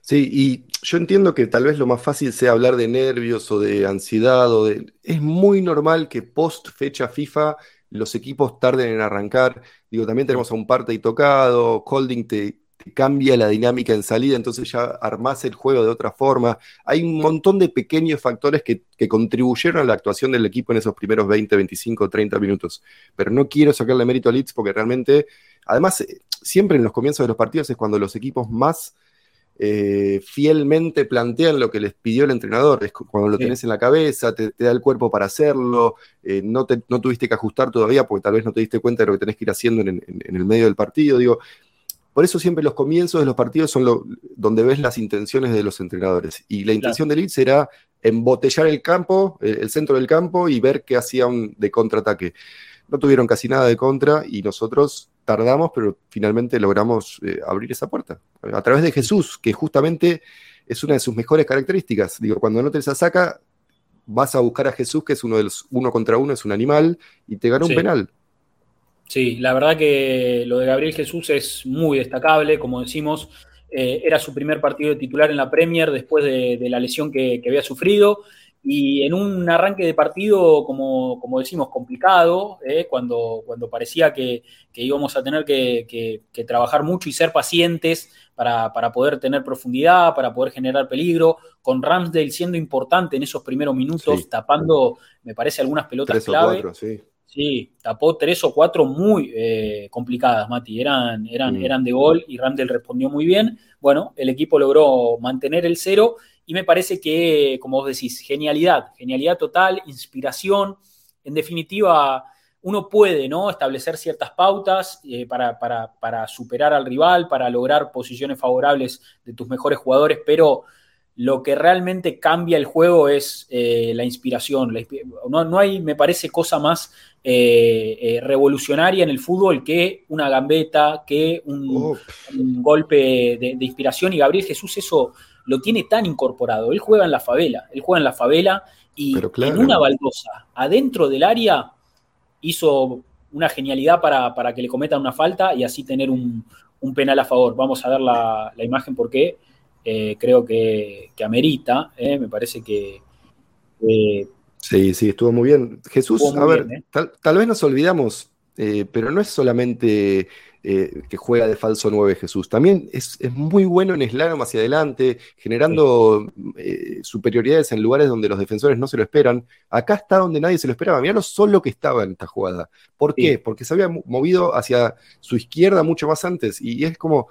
Sí, y yo entiendo que tal vez lo más fácil sea hablar de nervios o de ansiedad o de... Es muy normal que post fecha FIFA los equipos tarden en arrancar. Digo, también tenemos a un parte y tocado, Holding te, cambia la dinámica en salida, entonces ya armás el juego de otra forma. Hay un montón de pequeños factores que, contribuyeron a la actuación del equipo en esos primeros 20, 25, 30 minutos. Pero no quiero sacarle mérito a Leeds porque realmente, además, eh, siempre en los comienzos de los partidos es cuando los equipos más eh, fielmente plantean lo que les pidió el entrenador. Es cuando lo tenés en la cabeza, te, da el cuerpo para hacerlo, eh, no, te, no tuviste que ajustar todavía porque tal vez no te diste cuenta de lo que tenés que ir haciendo en, en el medio del partido. Digo, por eso siempre los comienzos de los partidos son lo, donde ves las intenciones de los entrenadores. Y la intención de Leeds era embotellar el campo, el, centro del campo y ver qué hacían de contraataque. No tuvieron casi nada de contra y nosotros tardamos, pero finalmente logramos eh, abrir esa puerta. A través de Jesús, que justamente es una de sus mejores características. Digo, cuando no te la saca, vas a buscar a Jesús, que es uno de los uno contra uno, es un animal, y te gana un penal. Sí, la verdad que lo de Gabriel Jesús es muy destacable, como decimos, eh, era su primer partido de titular en la Premier después de, la lesión que, había sufrido y en un arranque de partido, como, como decimos, complicado, eh, cuando, cuando parecía que, íbamos a tener que, trabajar mucho y ser pacientes para, poder tener profundidad, para poder generar peligro, con Ramsdale siendo importante en esos primeros minutos, tapando, me parece, algunas pelotas clave. sí. Sí, tapó tres o cuatro muy eh, complicadas, Mati. Eran, eran, mm. eran de gol y Randall respondió muy bien. Bueno, el equipo logró mantener el cero y me parece que, como vos decís, genialidad, genialidad total, inspiración. En definitiva, uno puede ¿no? establecer ciertas pautas eh, para, para, superar al rival, para lograr posiciones favorables de tus mejores jugadores, pero lo que realmente cambia el juego es eh, la inspiración. no, no, hay, me parece, cosa más eh, revolucionaria en el fútbol que una gambeta, que un, golpe de, inspiración. Y Gabriel Jesús eso lo tiene tan incorporado. Él juega en la favela, él juega en la favela y en una baldosa, adentro del área, hizo una genialidad para, que le cometan una falta y así tener un, penal a favor. Vamos a ver la, imagen porque eh, creo que, amerita, me parece que Sí, sí, estuvo muy bien. Jesús, a ver, ¿eh? tal, vez nos olvidamos, eh, pero no es solamente eh, que juega de falso 9 Jesús, también es, muy bueno en slalom hacia adelante, generando superioridades en lugares donde los defensores no se lo esperan. Acá está donde nadie se lo esperaba. Mirá lo solo que estaba en esta jugada. ¿Por qué? Porque se había movido hacia su izquierda mucho más antes y es como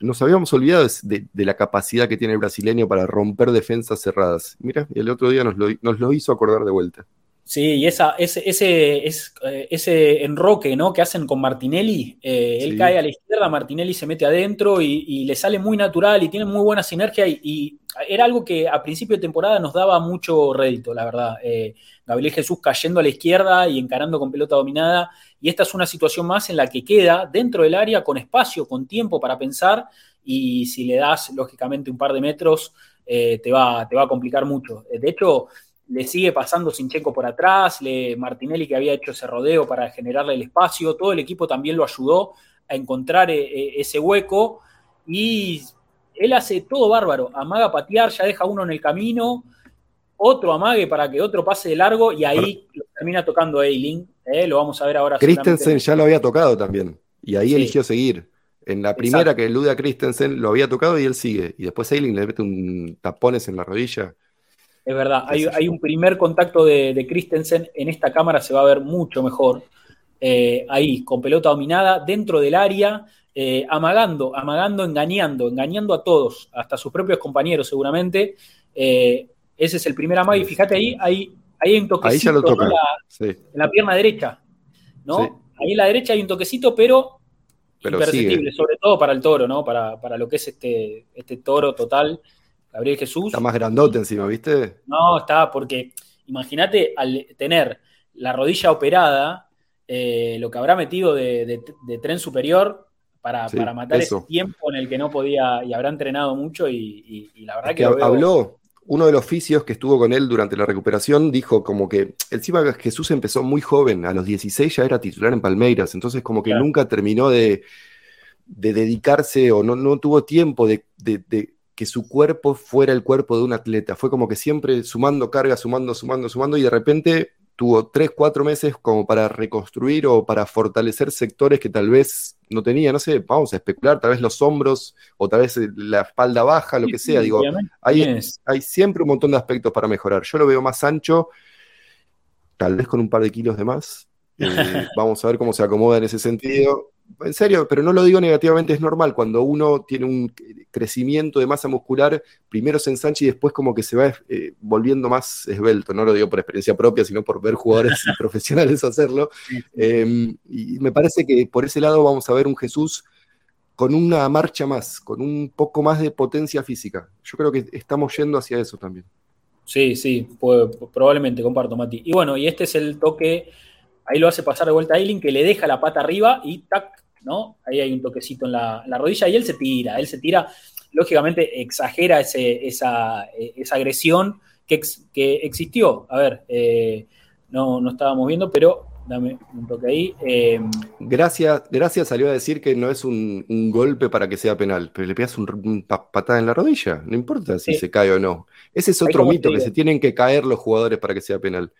nos habíamos olvidado de, la capacidad que tiene el brasileño para romper defensas cerradas. Mira, el otro día nos lo, hizo acordar de vuelta. Sí, y esa, ese, ese, eh, ese enroque ¿no? que hacen con Martinelli, eh, él cae a la izquierda, Martinelli se mete adentro y, le sale muy natural y tiene muy buena sinergia y, era algo que a principio de temporada nos daba mucho rédito, la verdad. Eh, Gabriel Jesús cayendo a la izquierda y encarando con pelota dominada y esta es una situación más en la que queda dentro del área con espacio, con tiempo para pensar y si le das lógicamente un par de metros eh, te, va, te va a complicar mucho. Eh, de hecho, le sigue pasando Sinchenko por atrás, le, Martinelli que había hecho ese rodeo para generarle el espacio, todo el equipo también lo ayudó a encontrar eh, ese hueco y él hace todo bárbaro, amaga patear, ya deja uno en el camino, otro amague para que otro pase de largo y ahí lo termina tocando Eiling. ¿eh? lo vamos a ver ahora. Christensen ya lo había tocado también y ahí eligió seguir. En la primera que elude a Christensen lo había tocado y él sigue. Y después Eiling le mete un tapones en la rodilla. Es verdad, hay, un primer contacto de, Christensen. En esta cámara se va a ver mucho mejor. Eh, ahí, con pelota dominada, dentro del área, eh, amagando, amagando, engañando, engañando a todos, hasta sus propios compañeros seguramente. Ese es el primer amague. Y fíjate ahí, hay, hay un toquecito En, la, pierna derecha. ¿no? Ahí en la derecha hay un toquecito, pero, imperceptible, sobre todo para el toro, ¿no? Para, lo que es este, este toro total. Gabriel Jesús. Está más grandote encima, ¿viste? No, está, porque imagínate al tener la rodilla operada, eh, lo que habrá metido de, tren superior para, matar ese tiempo en el que no podía y habrá entrenado mucho y, la verdad que, habló, uno de los oficios que estuvo con él durante la recuperación dijo como que encima Jesús empezó muy joven, a los 16 ya era titular en Palmeiras, entonces como que nunca terminó de, dedicarse o no, no tuvo tiempo de, que su cuerpo fuera el cuerpo de un atleta, fue como que siempre sumando carga, sumando, sumando, sumando y de repente tuvo tres, cuatro meses como para reconstruir o para fortalecer sectores que tal vez no tenía, no sé, vamos a especular, tal vez los hombros o tal vez la espalda baja, lo que sea. Digo, hay, hay siempre un montón de aspectos para mejorar. Yo lo veo más ancho, tal vez con un par de kilos de más. Eh, vamos a ver cómo se acomoda en ese sentido en serio, pero no lo digo negativamente, es normal. Cuando uno tiene un crecimiento de masa muscular, primero se ensancha y después como que se va eh, volviendo más esbelto. No lo digo por experiencia propia, sino por ver jugadores profesionales hacerlo. Em, y me parece que por ese lado vamos a ver un Jesús con una marcha más, con un poco más de potencia física. Yo creo que estamos yendo hacia eso también. Sí, sí, probablemente, comparto, Mati. Y bueno, y este es el toque, ahí lo hace pasar de vuelta a Eiling, que le deja la pata arriba y tac, ¿no? Ahí hay un toquecito en la, rodilla y él se tira, él se tira, lógicamente exagera esa, agresión que, que, existió. A ver, eh, no, no estábamos viendo, pero dame un toque ahí. Em, gracias, gracias salió a decir que no es un, golpe para que sea penal, pero le pegas un, patada en la rodilla, no importa si se cae o no. Ese es otro mito, que se tienen que caer los jugadores para que sea penal.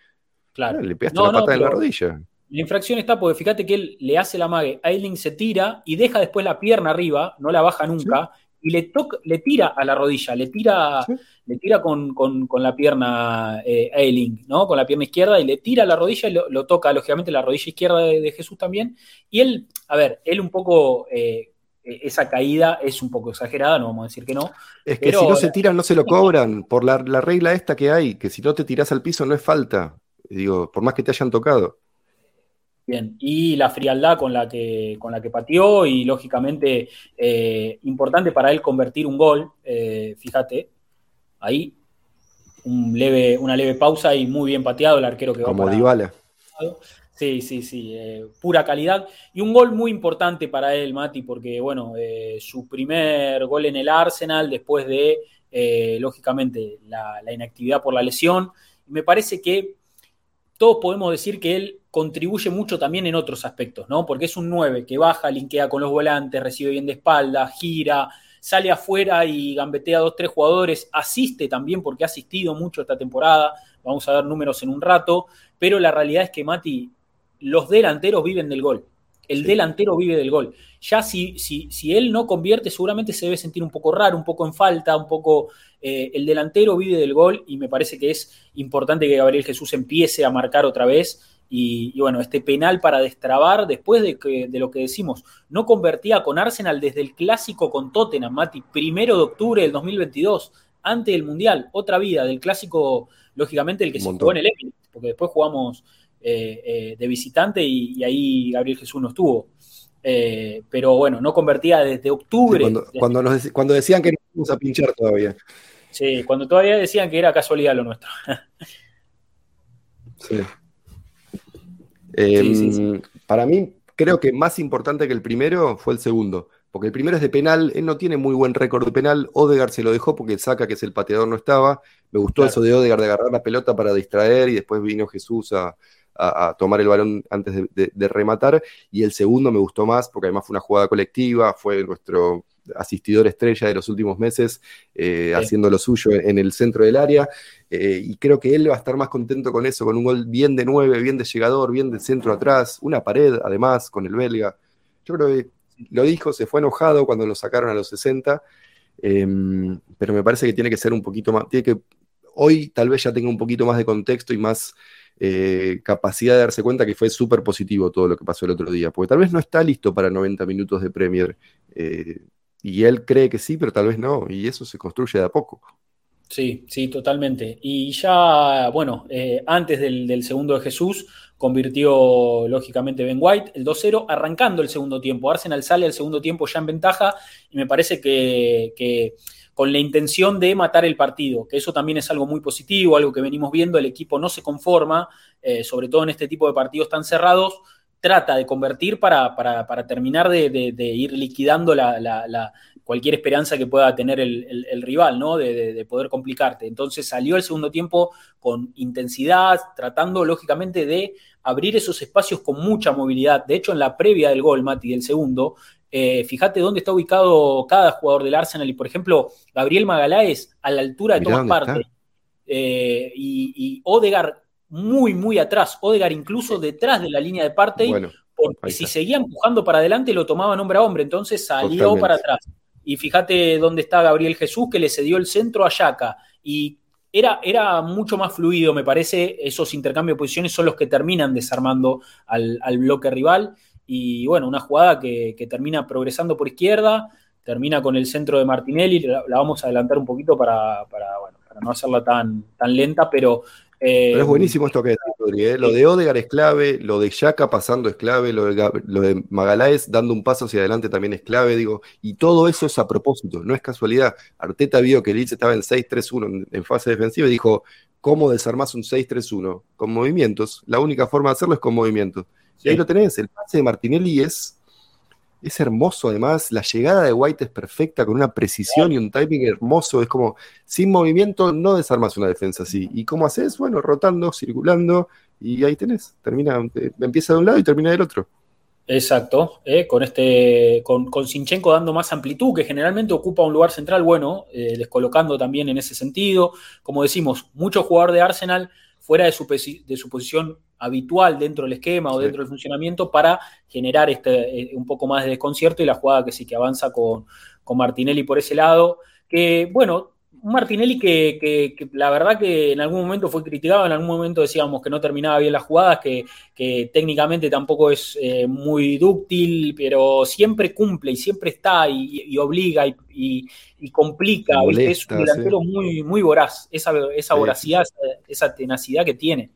Claro. le pegaste la patada en la rodilla. La infracción está porque fíjate que él le hace la mague, Ailing se tira y deja después la pierna arriba, no la baja nunca, y le, toca, le tira a la rodilla, le tira, le tira con, la pierna eh, Ailing, ¿no? Con la pierna izquierda y le tira a la rodilla y lo, toca, lógicamente, la rodilla izquierda de, Jesús también. Y él, a ver, él un poco, eh, esa caída es un poco exagerada, no vamos a decir que no. Es que si no se tiran, no se lo cobran, por la, la regla esta que hay, que si no te tiras al piso no es falta. Digo, por más que te hayan tocado. Bien, y la frialdad con la que, con la que pateó y lógicamente eh, importante para él convertir un gol, eh, fíjate, ahí un leve, una leve pausa y muy bien pateado el arquero que va Como Dybala. Sí, sí, sí, eh, pura calidad. Y un gol muy importante para él, Mati, porque, bueno, su primer gol en el Arsenal después de, lógicamente, la, la, inactividad por la lesión. Me parece que todos podemos decir que él contribuye mucho también en otros aspectos, ¿no? Porque es un 9 que baja, linkea con los volantes, recibe bien de espalda, gira, sale afuera y gambetea a dos, tres jugadores, asiste también porque ha asistido mucho esta temporada, vamos a ver números en un rato, pero la realidad es que Mati, los delanteros viven del gol, el delantero vive del gol. Ya si, si, si, él no convierte, seguramente se debe sentir un poco raro, un poco en falta, un poco... Eh, el delantero vive del gol y me parece que es importante que Gabriel Jesús empiece a marcar otra vez y, bueno, este penal para destrabar, después de, que, de lo que decimos, no convertía con Arsenal desde el clásico con Tottenham, Mati, primero de octubre del 2022, antes del Mundial, otra vida, del clásico, lógicamente, el que se jugó en el Emirates, porque después jugamos de visitante y, ahí Gabriel Jesús no estuvo. Eh, pero bueno, no convertía desde octubre. cuando, cuando, decían que no íbamos a pinchar todavía. Sí, cuando todavía decían que era casualidad lo nuestro. sí. Em, para mí, creo que más importante que el primero fue el segundo. Porque el primero es de penal, él no tiene muy buen récord de penal. Odegar se lo dejó porque saca que es el pateador, no estaba. Me gustó eso de Odegar de agarrar la pelota para distraer y después vino Jesús a, tomar el balón antes de, rematar. Y el segundo me gustó más porque además fue una jugada colectiva, fue nuestro asistidor estrella de los últimos meses, eh, haciendo lo suyo en el centro del área. Eh, y creo que él va a estar más contento con eso, con un gol bien de nueve, bien de llegador, bien del centro atrás, una pared además con el belga. Yo creo que lo dijo, se fue enojado cuando lo sacaron a los 60, em, pero me parece que tiene que ser un poquito más, tiene que, hoy tal vez ya tenga un poquito más de contexto y más eh, capacidad de darse cuenta que fue súper positivo todo lo que pasó el otro día, porque tal vez no está listo para 90 minutos de Premier. Y él cree que sí, pero tal vez no, y eso se construye de a poco. Sí, sí, totalmente. Y ya, bueno, eh, antes del, segundo de Jesús, convirtió lógicamente Ben White el 2-0, arrancando el segundo tiempo. Arsenal sale al segundo tiempo ya en ventaja y me parece que, con la intención de matar el partido, que eso también es algo muy positivo, algo que venimos viendo, el equipo no se conforma, eh, sobre todo en este tipo de partidos tan cerrados, trata de convertir para, terminar de, ir liquidando la, cualquier esperanza que pueda tener el, rival, ¿no? De, poder complicarte. Entonces salió el segundo tiempo con intensidad, tratando lógicamente de abrir esos espacios con mucha movilidad. De hecho, en la previa del gol, Mati, del segundo, eh, fíjate dónde está ubicado cada jugador del Arsenal y, por ejemplo, Gabriel Magaláes a la altura de todas partes. Eh, y, y Odegar muy, muy atrás. Odegar incluso detrás de la línea de parte, porque si seguía empujando para adelante lo tomaban hombre a hombre, entonces salió para atrás. Y fíjate dónde está Gabriel Jesús, que le cedió el centro a Yaka. Y era, era, mucho más fluido, me parece. Esos intercambios de posiciones son los que terminan desarmando al, bloque rival. Y bueno, una jugada que, termina progresando por izquierda, termina con el centro de Martinelli. La, vamos a adelantar un poquito para, para, no hacerla tan, tan lenta, pero pero es buenísimo esto que decís, ¿eh? Lo de Odegar es clave, lo de Yaka pasando es clave, lo de, lo de Magaláes dando un paso hacia adelante también es clave, digo, y todo eso es a propósito, no es casualidad. Arteta vio que Leeds estaba en 6-3-1 en, fase defensiva y dijo, ¿cómo desarmás un 6-3-1? Con movimientos, la única forma de hacerlo es con movimientos. Y ahí lo tenés, el pase de Martinelli es es hermoso además, la llegada de White es perfecta, con una precisión y un timing hermoso, es como, sin movimiento no desarmas una defensa así. ¿Y cómo haces? Bueno, rotando, circulando, y ahí tenés, termina, eh, empieza de un lado y termina del otro. Exacto, eh, con este, con, Sinchenko dando más amplitud, que generalmente ocupa un lugar central, bueno, eh, descolocando también en ese sentido. Como decimos, mucho jugador de Arsenal fuera de su, de su posición habitual dentro del esquema o dentro del funcionamiento para generar este, eh, un poco más de desconcierto y la jugada que sí que avanza con, con Martinelli por ese lado. Que bueno, un Martinelli que, la verdad que en algún momento fue criticado, en algún momento decíamos que no terminaba bien las jugadas, que, técnicamente tampoco es eh, muy dúctil, pero siempre cumple y siempre está y, obliga y, complica. es un delantero muy, muy voraz, esa, esa voracidad, esa, tenacidad que tiene.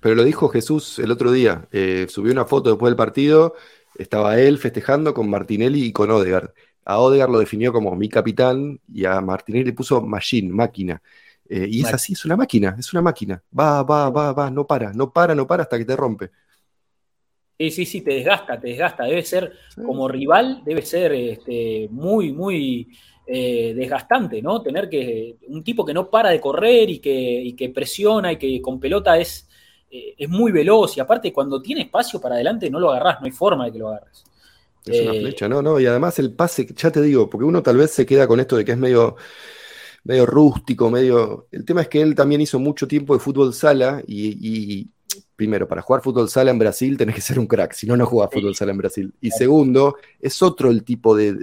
Pero lo dijo Jesús el otro día, eh, subió una foto después del partido, estaba él festejando con Martinelli y con Odegaard a Odegar lo definió como mi capitán y a Martinelli le puso machine, máquina. Eh, y es así, es una máquina, es una máquina. Va, va, va, va, no para, no para, no para hasta que te rompe. Sí, sí, sí, te desgasta, te desgasta. Debe ser, como rival, debe ser este, muy, muy eh, desgastante, ¿no? Tener que. Un tipo que no para de correr y que, que presiona y que con pelota es, eh, es muy veloz. Y aparte, cuando tiene espacio para adelante, no lo agarras, no hay forma de que lo agarres. Es una eh, flecha, no, no, y además el pase, ya te digo, porque uno tal vez se queda con esto de que es medio, medio rústico, medio. El tema es que él también hizo mucho tiempo de fútbol sala y, primero, para jugar fútbol sala en Brasil tenés que ser un crack, si no, no jugás fútbol sala en Brasil. Y segundo, es otro el tipo de,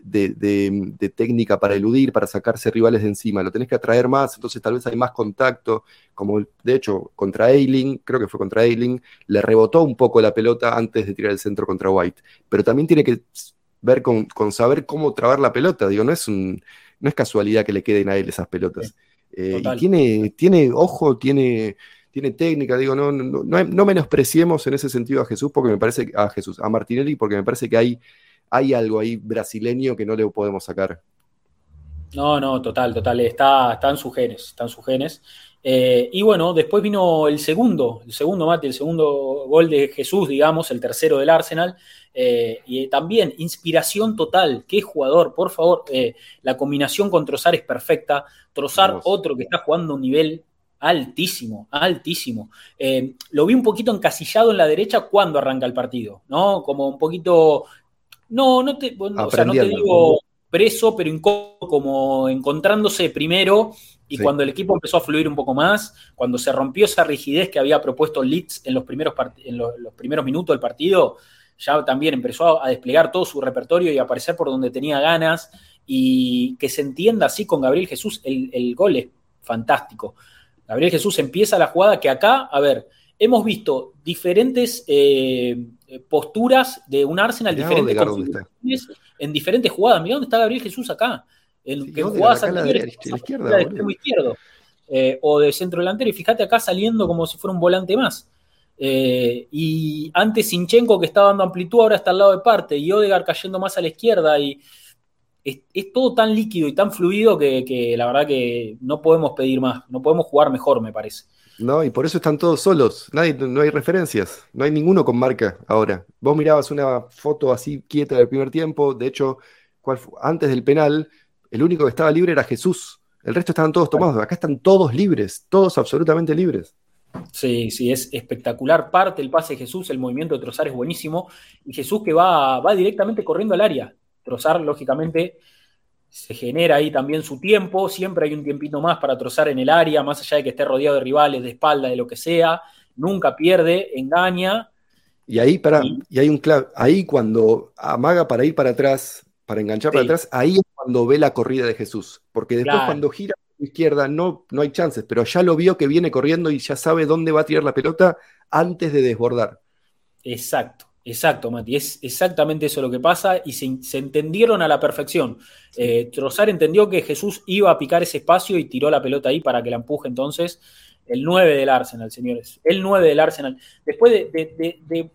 técnica para eludir, para sacarse rivales de encima. Lo tenés que atraer más, entonces tal vez hay más contacto. Como de hecho, contra Eiling, creo que fue contra Eiling, le rebotó un poco la pelota antes de tirar el centro contra White. Pero también tiene que ver con, saber cómo trabar la pelota. Digo, no es, un, no es casualidad que le queden a él esas pelotas. Eh, y tiene, tiene ojo, tiene tiene técnica, digo, no, no, no, menospreciemos en ese sentido a Jesús porque me parece, a Jesús, a Martinelli, porque me parece que hay, hay algo ahí brasileño que no le podemos sacar. No, no, total, total, está, está en sus genes, está en sus genes. Eh, y bueno, después vino el segundo, el segundo mate, el segundo gol de Jesús, digamos, el tercero del Arsenal. Eh, y también inspiración total, qué jugador, por favor, eh, la combinación con Trozar es perfecta. Trozar, otro que está jugando a un nivel altísimo, altísimo. Eh, lo vi un poquito encasillado en la derecha cuando arranca el partido, ¿no? Como un poquito, no, no te, o sea, no te digo preso, pero como encontrándose primero y cuando el equipo empezó a fluir un poco más, cuando se rompió esa rigidez que había propuesto Leeds en los primeros, en los, primeros minutos del partido, ya también empezó a desplegar todo su repertorio y a aparecer por donde tenía ganas y que se entienda así con Gabriel Jesús, el, el gol es fantástico. Gabriel Jesús empieza la jugada que acá, a ver, hemos visto diferentes eh, posturas de un Arsenal, diferentes en diferentes jugadas. Mira dónde está Gabriel Jesús acá. En que jugadas anteriores, izquierda, extremo izquierdo. Eh, o de centro delantero. Y fíjate acá saliendo como si fuera un volante más. Eh, y antes Sinchenko que estaba dando amplitud, ahora está al lado de parte. Y Odegar cayendo más a la izquierda. Y es, todo tan líquido y tan fluido que, la verdad que no podemos pedir más, no podemos jugar mejor, me parece. No, y por eso están todos solos, Nadie, no hay referencias, no hay ninguno con marca ahora. Vos mirabas una foto así quieta del primer tiempo, de hecho, antes del penal, el único que estaba libre era Jesús, el resto estaban todos tomados, acá están todos libres, todos absolutamente libres. Sí, sí, es espectacular. Parte el pase de Jesús, el movimiento de Trozar es buenísimo. Y Jesús que va, va directamente corriendo al área. Trozar, lógicamente, se genera ahí también su tiempo, siempre hay un tiempito más para trozar en el área, más allá de que esté rodeado de rivales, de espalda, de lo que sea, nunca pierde, engaña. Y ahí, para, y, hay un clave, ahí cuando amaga para ir para atrás, para enganchar para atrás, ahí es cuando ve la corrida de Jesús, porque después cuando gira a la izquierda no, no hay chances, pero ya lo vio que viene corriendo y ya sabe dónde va a tirar la pelota antes de desbordar. Exacto. Exacto, Mati, es exactamente eso lo que pasa y se, entendieron a la perfección. Eh, Trozar entendió que Jesús iba a picar ese espacio y tiró la pelota ahí para que la empuje entonces. El 9 del Arsenal, señores. El 9 del Arsenal. Después de,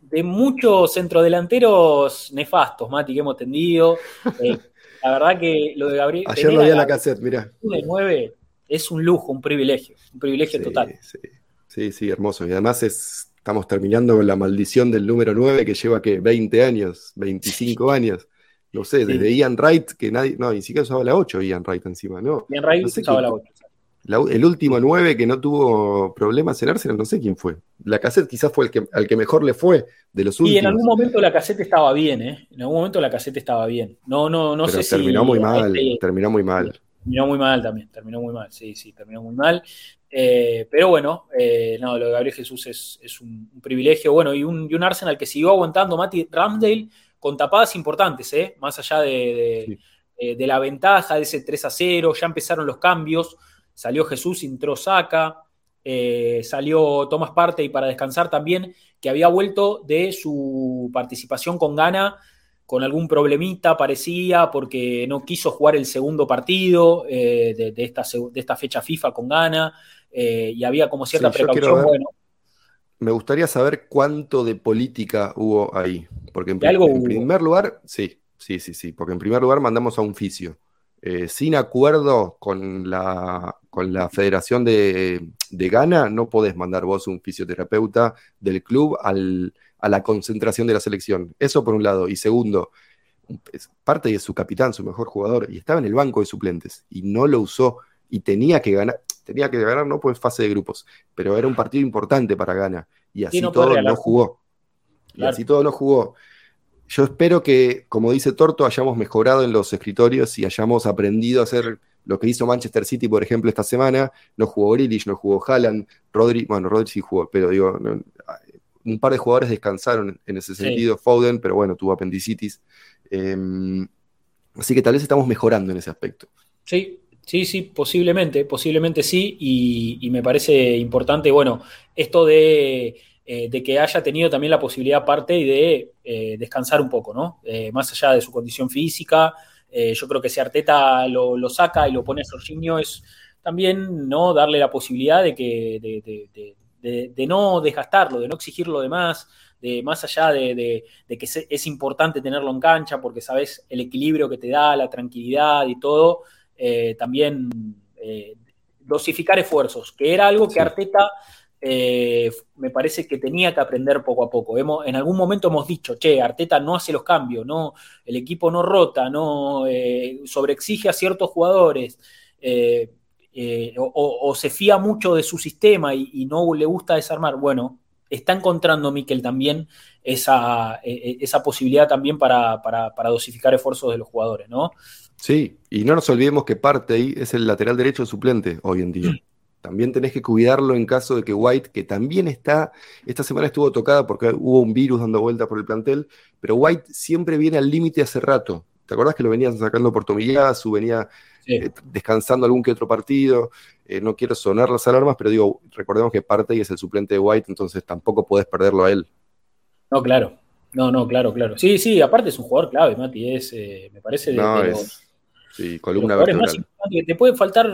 de, muchos centrodelanteros nefastos, Mati, que hemos tendido. Eh, la verdad que lo de Gabriel. Ayer lo vi en la cassette, mirá. El 9 es un lujo, un privilegio. Un privilegio total. Sí. sí, hermoso. Y además es, estamos terminando con la maldición del número 9 que lleva que 20 años, 25 años. No sé, desde Ian Wright, que nadie. No, ni siquiera usaba la 8 Ian Wright encima, ¿no? Ian Wright usaba la 8 el último 9 que no tuvo problemas en Arsenal, no sé quién fue. La cassette quizás fue el que, al que mejor le fue de los últimos. Y en algún momento la cassette estaba bien, ¿eh? En algún momento la cassette estaba bien. No, no, no sé terminó muy mal, terminó muy mal. Terminó muy mal también, terminó muy mal, sí, sí, terminó muy mal. Eh, pero bueno, eh, no, lo de Gabriel Jesús es, un, privilegio. Bueno, y un, y un, Arsenal que siguió aguantando Mati Ramsdale con tapadas importantes, ¿eh? Más allá de, de, de la ventaja de ese 3 a 0, ya empezaron los cambios salió Jesús, entró Saca, salió Tomás Partey para descansar también, que había vuelto de su participación con Gana con algún problemita, parecía, porque no quiso jugar el segundo partido eh, de, esta, de, esta, fecha FIFA con Gana, eh, y había como cierta precaución. Bueno, me gustaría saber cuánto de política hubo ahí, porque en, en primer lugar, sí, sí, sí, sí, porque en primer lugar mandamos a un fisio. sin acuerdo con la, con la Federación de, Ghana no podés mandar vos un fisioterapeuta del club a la concentración de la selección. Eso por un lado. Y segundo, parte de su capitán, su mejor jugador, y estaba en el banco de suplentes y no lo usó y tenía que ganar, tenía que ganar no pues fase de grupos, pero era un partido importante para Ghana. Y así todo no jugó. Y así todo no jugó. Yo espero que, como dice Torto, hayamos mejorado en los escritorios y hayamos aprendido a hacer lo que hizo Manchester City, por ejemplo, esta semana, no jugó Grealish, no jugó Haaland, Rodri, bueno, Rodri sí jugó, pero digo, un par de jugadores descansaron en ese sentido, Foden, pero bueno, tuvo apendicitis. Em, así que tal vez estamos mejorando en ese aspecto. Sí, sí, sí, posiblemente, posiblemente sí, y, me parece importante, bueno, esto de, eh, que haya tenido también la posibilidad aparte y de eh, descansar un poco, ¿no? Eh, más allá de su condición física, yo creo que si Arteta lo, saca y lo pone a Jorginho es también no darle la posibilidad de que de, no desgastarlo, de no exigirlo de más, de más allá de, que es, importante tenerlo en cancha porque sabes el equilibrio que te da, la tranquilidad y todo, eh, también eh, dosificar esfuerzos, que era algo que Arteta eh, me parece que tenía que aprender poco a poco. Hemos, en algún momento hemos dicho, che, Arteta no hace los cambios, no, el equipo no rota, no eh, sobreexige a ciertos jugadores, eh, o, se fía mucho de su sistema y, no le gusta desarmar. Bueno, está encontrando Miquel también esa, esa posibilidad también para, para, dosificar esfuerzos de los jugadores, ¿no? Sí, y no nos olvidemos que Partey es el lateral derecho suplente hoy en día. También tenés que cuidarlo en caso de que White, que también está, esta semana estuvo tocada porque hubo un virus dando vuelta por el plantel, pero White siempre viene al límite hace rato. ¿Te acordás que lo venían sacando por Tomillazu, venía eh, descansando algún que otro partido? Eh, no quiero sonar las alarmas, pero digo, recordemos que parte y es el suplente de White, entonces tampoco podés perderlo a él. No, claro. No, no, claro, claro. Sí, sí, aparte es un jugador clave, Mati, es, eh, me parece de, no, Sí, columna vertebral. te puede faltar,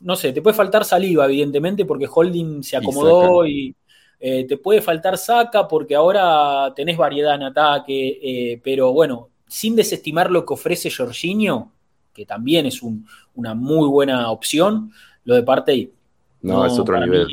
no sé, te puede faltar saliva, evidentemente, porque Holding se acomodó y, eh, te puede faltar saca porque ahora tenés variedad en ataque, eh, pero bueno, sin desestimar lo que ofrece Jorginho, que también es una muy buena opción, lo de parte No, es otro nivel.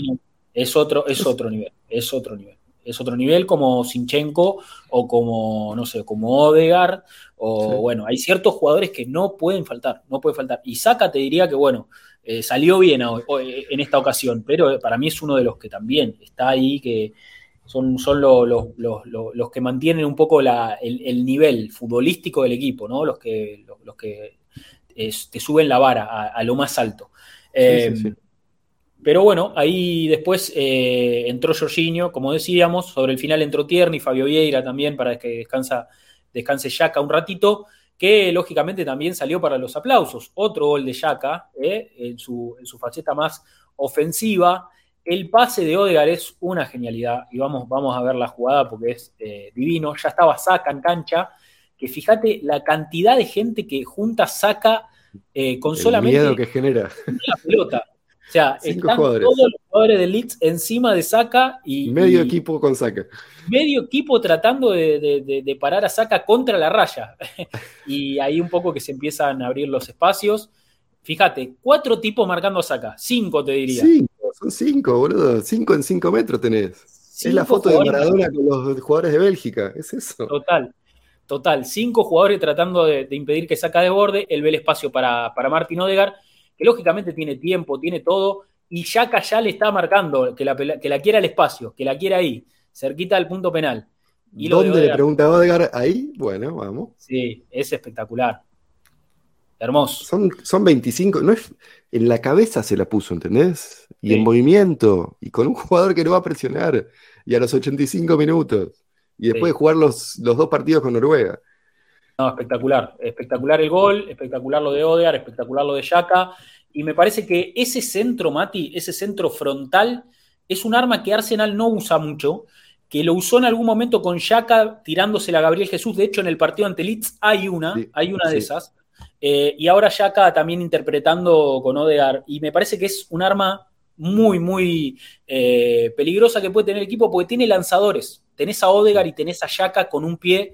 es otro, es otro nivel, es otro nivel es otro nivel como Sinchenko o como, no sé, como Odegar, o bueno, hay ciertos jugadores que no pueden faltar, no puede faltar. Y Saka te diría que, bueno, eh, salió bien en esta ocasión, pero para mí es uno de los que también está ahí, que son, son los que mantienen un poco el, nivel futbolístico del equipo, ¿no? Los que, los, que te suben la vara a, lo más alto. Em, pero bueno, ahí después eh, entró Jorginho, como decíamos, sobre el final entró Tierney, Fabio Vieira también para que descansa, descanse Yaka un ratito, que lógicamente también salió para los aplausos. Otro gol de Yaka eh, en, su, en, su, faceta más ofensiva. El pase de Odegar es una genialidad y vamos, vamos a ver la jugada porque es eh, divino. Ya estaba Saca en cancha, que fíjate la cantidad de gente que junta Saca con solamente miedo que genera. la pelota O sea, están todos los jugadores de Leeds encima de Saka y. Medio equipo con Saka. Medio equipo tratando de, parar a Saka contra la raya. y ahí un poco que se empiezan a abrir los espacios. Fíjate, cuatro tipos marcando a Saka. Cinco te diría. Cinco, son cinco, boludo. Cinco en cinco metros tenés. es la foto de Maradona con los jugadores de Bélgica. Es eso. Total. Total. Cinco jugadores tratando de, impedir que Saka de borde. Él ve el espacio para, para Martín Odegar que lógicamente tiene tiempo, tiene todo, y Yaka ya le está marcando que la, que la quiera al espacio, que la quiera ahí, cerquita del punto penal. Y ¿Dónde le pregunta Odegar? Ahí, bueno, vamos. Sí, es espectacular. Hermoso. Son, son 25, no es, en la cabeza se la puso, ¿entendés? Y en movimiento, y con un jugador que no va a presionar, y a los 85 minutos, y después de jugar los, los dos partidos con Noruega. No, espectacular. Espectacular el gol, espectacular lo de Odear, espectacular lo de Yaka. Y me parece que ese centro, Mati, ese centro frontal, es un arma que Arsenal no usa mucho, que lo usó en algún momento con Yaka tirándosela a Gabriel Jesús. De hecho, en el partido ante Leeds hay una, hay una de esas. Eh, y ahora Yaka también interpretando con Odear. Y me parece que es un arma muy, muy eh, peligrosa que puede tener el equipo porque tiene lanzadores. Tenés a Odegar y tenés a Yaka con un pie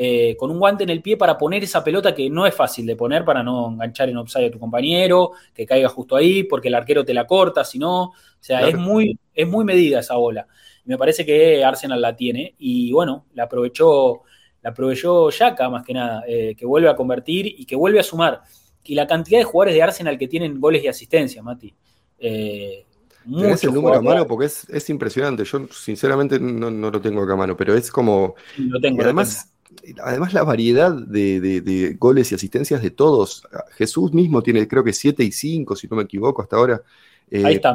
eh, con un guante en el pie para poner esa pelota que no es fácil de poner para no enganchar en offside a tu compañero, que caiga justo ahí, porque el arquero te la corta, si no. O sea, es, muy, es muy medida esa bola. Me parece que Arsenal la tiene y bueno, la aprovechó, la aprovechó Yaka más que nada, eh, que vuelve a convertir y que vuelve a sumar. Y la cantidad de jugadores de Arsenal que tienen goles y asistencia, Mati. Eh, Tenés el número a mano porque es, impresionante. Yo sinceramente no, lo tengo acá a mano, pero es como. Lo tengo. además, además la variedad de, goles y asistencias de todos. Jesús mismo tiene creo que 7 y 5, si no me equivoco, hasta ahora. Eh, Ahí está,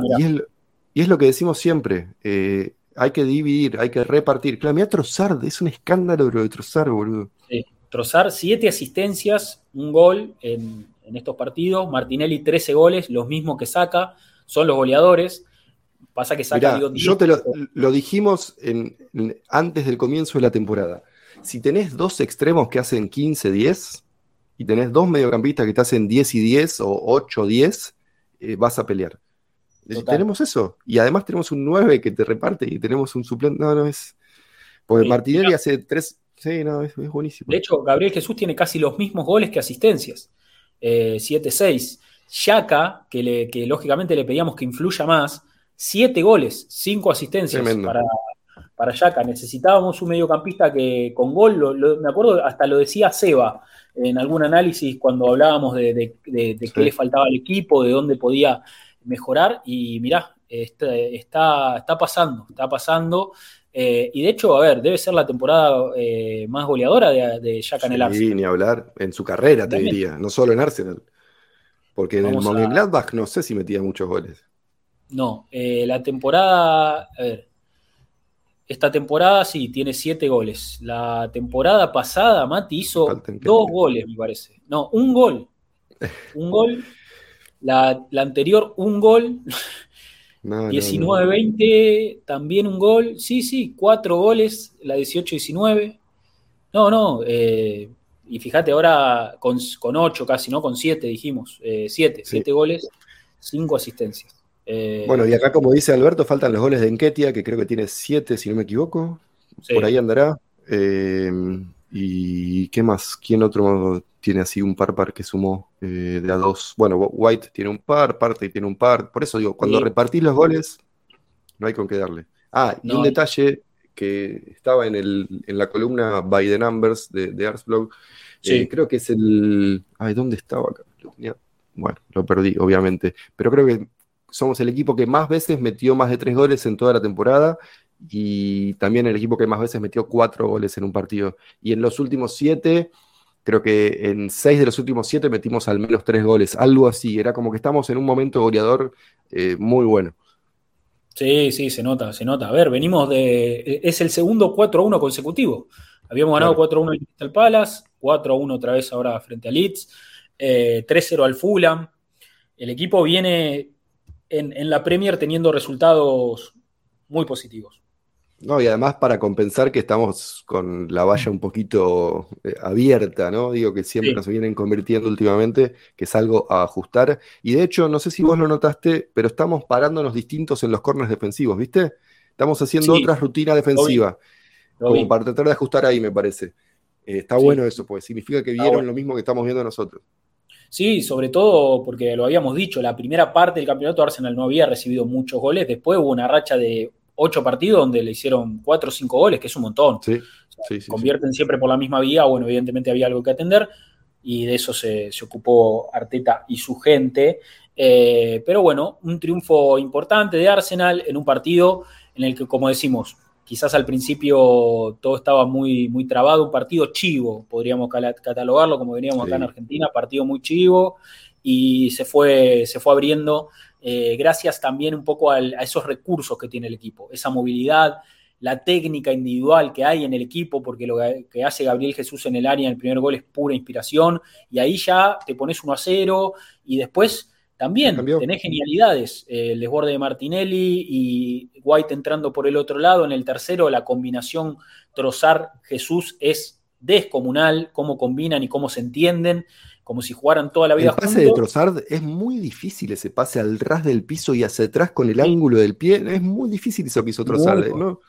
Y es, lo que decimos siempre. Eh, hay que dividir, hay que repartir. Claro, mira Trozard, es un escándalo lo de Trozard, boludo. Sí, Trozard, 7 asistencias, un gol en, estos partidos. Martinelli, 13 goles, los mismos que saca, son los goleadores. Pasa que saca. yo te lo, dijimos antes del comienzo de la temporada si tenés dos extremos que hacen 15-10 y tenés dos mediocampistas que te hacen 10 y 10 o 8-10, eh, vas a pelear. Tenemos eso. Y además tenemos un 9 que te reparte y tenemos un suplente. No, no es. Porque Martinelli hace tres. Sí, no, es, buenísimo. De hecho, Gabriel Jesús tiene casi los mismos goles que asistencias. 7-6. Eh, Yaka, que, que lógicamente le pedíamos que influya más, 7 goles, 5 asistencias para, para Yaka. Necesitábamos un mediocampista que con gol, me acuerdo, hasta lo decía Seba en algún análisis cuando hablábamos de, qué le faltaba al equipo, de dónde podía mejorar. Y mirá, está, está, pasando, está pasando. Eh, y de hecho, a ver, debe ser la temporada eh, más goleadora de, de Jack en el Arsenal. Sí, ni hablar, en su carrera te diría, no solo en Arsenal. Porque en el Mönchengladbach no sé si metía muchos goles. No, eh, la temporada, a ver, esta temporada sí, tiene siete goles. La temporada pasada, Mati hizo dos goles, me parece. No, un gol. Un gol. La, anterior, un gol. 19-20, también un gol. Sí, sí, cuatro goles. La 18-19. No, no. Eh, y fíjate ahora con, ocho casi, ¿no? Con siete dijimos. Eh, siete, siete goles, cinco asistencias. Eh, bueno, y acá, como dice Alberto, faltan los goles de Enquetia, que creo que tiene siete, si no me equivoco. Por ahí andará. Eh, ¿Y qué más? ¿Quién otro tiene así un par par que sumó eh, de a dos? Bueno, White tiene un par, Parte tiene un par. Por eso digo, cuando repartís los goles, no hay con qué darle. Ah, y un detalle que estaba en, el, en la columna By the Numbers de, de Artsblog. creo que es el. Ay, ¿dónde estaba acá? Bueno, lo perdí, obviamente. Pero creo que somos el equipo que más veces metió más de tres goles en toda la temporada y también el equipo que más veces metió cuatro goles en un partido. Y en los últimos siete, creo que en seis de los últimos siete metimos al menos tres goles, algo así. Era como que estamos en un momento goleador eh, muy bueno. Sí, sí, se nota, se nota. A ver, venimos de. Es el segundo 4-1 consecutivo. Habíamos ganado 4-1 en Crystal Palace, 4-1 otra vez ahora frente a Leeds, 3-0 eh, al Fulham. El equipo viene en, la Premier teniendo resultados muy positivos. No, y además para compensar que estamos con la valla un poquito eh, abierta, ¿no? Digo que siempre nos vienen convirtiendo últimamente, que es algo a ajustar. Y de hecho, no sé si vos lo notaste, pero estamos parándonos distintos en los corners defensivos, ¿viste? Estamos haciendo otra rutina defensiva, como para tratar de ajustar ahí, me parece. Eh, está bueno eso, pues significa que vieron lo mismo que estamos viendo nosotros. Sí, sobre todo porque lo habíamos dicho, la primera parte del campeonato Arsenal no había recibido muchos goles, después hubo una racha de ocho partidos donde le hicieron cuatro o cinco goles, que es un montón. Sí, convierten siempre por la misma vía, bueno, evidentemente había algo que atender y de eso se, ocupó Arteta y su gente. Eh, pero bueno, un triunfo importante de Arsenal en un partido en el que, como decimos, quizás al principio todo estaba muy, muy trabado, un partido chivo, podríamos catalogarlo como veníamos acá en Argentina, partido muy chivo, y se fue, se fue abriendo eh, gracias también un poco a esos recursos que tiene el equipo, esa movilidad, la técnica individual que hay en el equipo, porque lo que hace Gabriel Jesús en el área en el primer gol es pura inspiración, y ahí ya te pones 1 a 0 y después también tenés genialidades, eh, el desborde de Martinelli y White entrando por el otro lado, en el tercero la combinación Trozar-Jesús es descomunal, cómo combinan y cómo se entienden como si jugaran toda la vida El pase de Trossard es muy difícil ese pase al ras del piso y hacia atrás con el ángulo del pie. Es muy difícil eso que hizo Trossard, muy, ¿no?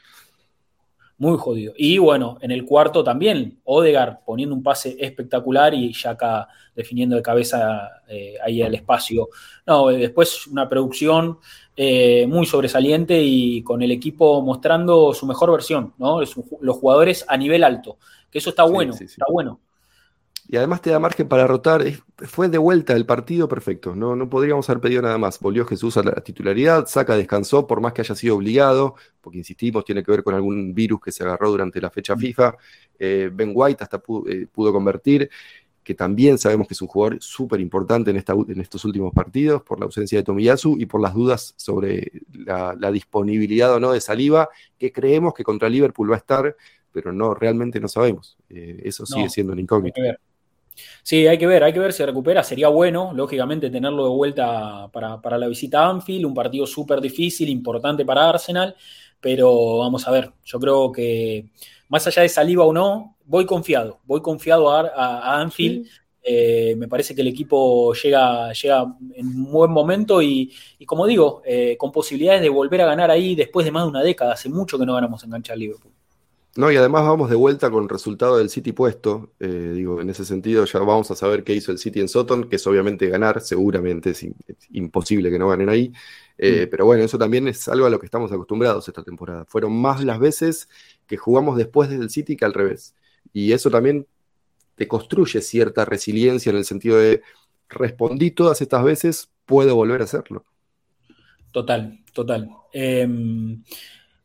Muy jodido. Y bueno, en el cuarto también, Odegar poniendo un pase espectacular y acá definiendo de cabeza eh, ahí el espacio. No, eh, después una producción eh, muy sobresaliente y con el equipo mostrando su mejor versión, ¿no? Los jugadores a nivel alto, que eso está bueno, está bueno. Y además te da margen para rotar. Fue de vuelta el partido perfecto. No, no podríamos haber pedido nada más. Volvió Jesús a la titularidad. Saca descansó, por más que haya sido obligado, porque insistimos, tiene que ver con algún virus que se agarró durante la fecha FIFA. Eh, ben White hasta eh, pudo, convertir, que también sabemos que es un jugador súper importante en, en estos últimos partidos, por la ausencia de Tomiyasu y por las dudas sobre la, disponibilidad o no de Saliva, que creemos que contra Liverpool va a estar, pero no, realmente no sabemos. Eh, eso sigue siendo un incógnito. Sí, hay que ver, hay que ver si recupera. Sería bueno, lógicamente, tenerlo de vuelta para, la visita a Anfield, un partido súper difícil, importante para Arsenal, pero vamos a ver, yo creo que más allá de saliva o no, voy confiado, voy confiado a, Anfield. Eh, me parece que el equipo llega, llega en un buen momento y, como digo, eh, con posibilidades de volver a ganar ahí después de más de una década. Hace mucho que no ganamos en cancha Liverpool. No, y además vamos de vuelta con el resultado del City puesto. Eh, digo, en ese sentido ya vamos a saber qué hizo el City en Soton, que es obviamente ganar, seguramente es, imposible que no ganen ahí. Eh, mm. Pero bueno, eso también es algo a lo que estamos acostumbrados esta temporada. Fueron más las veces que jugamos después del City que al revés. Y eso también te construye cierta resiliencia en el sentido de respondí todas estas veces, puedo volver a hacerlo. Total, total. Em,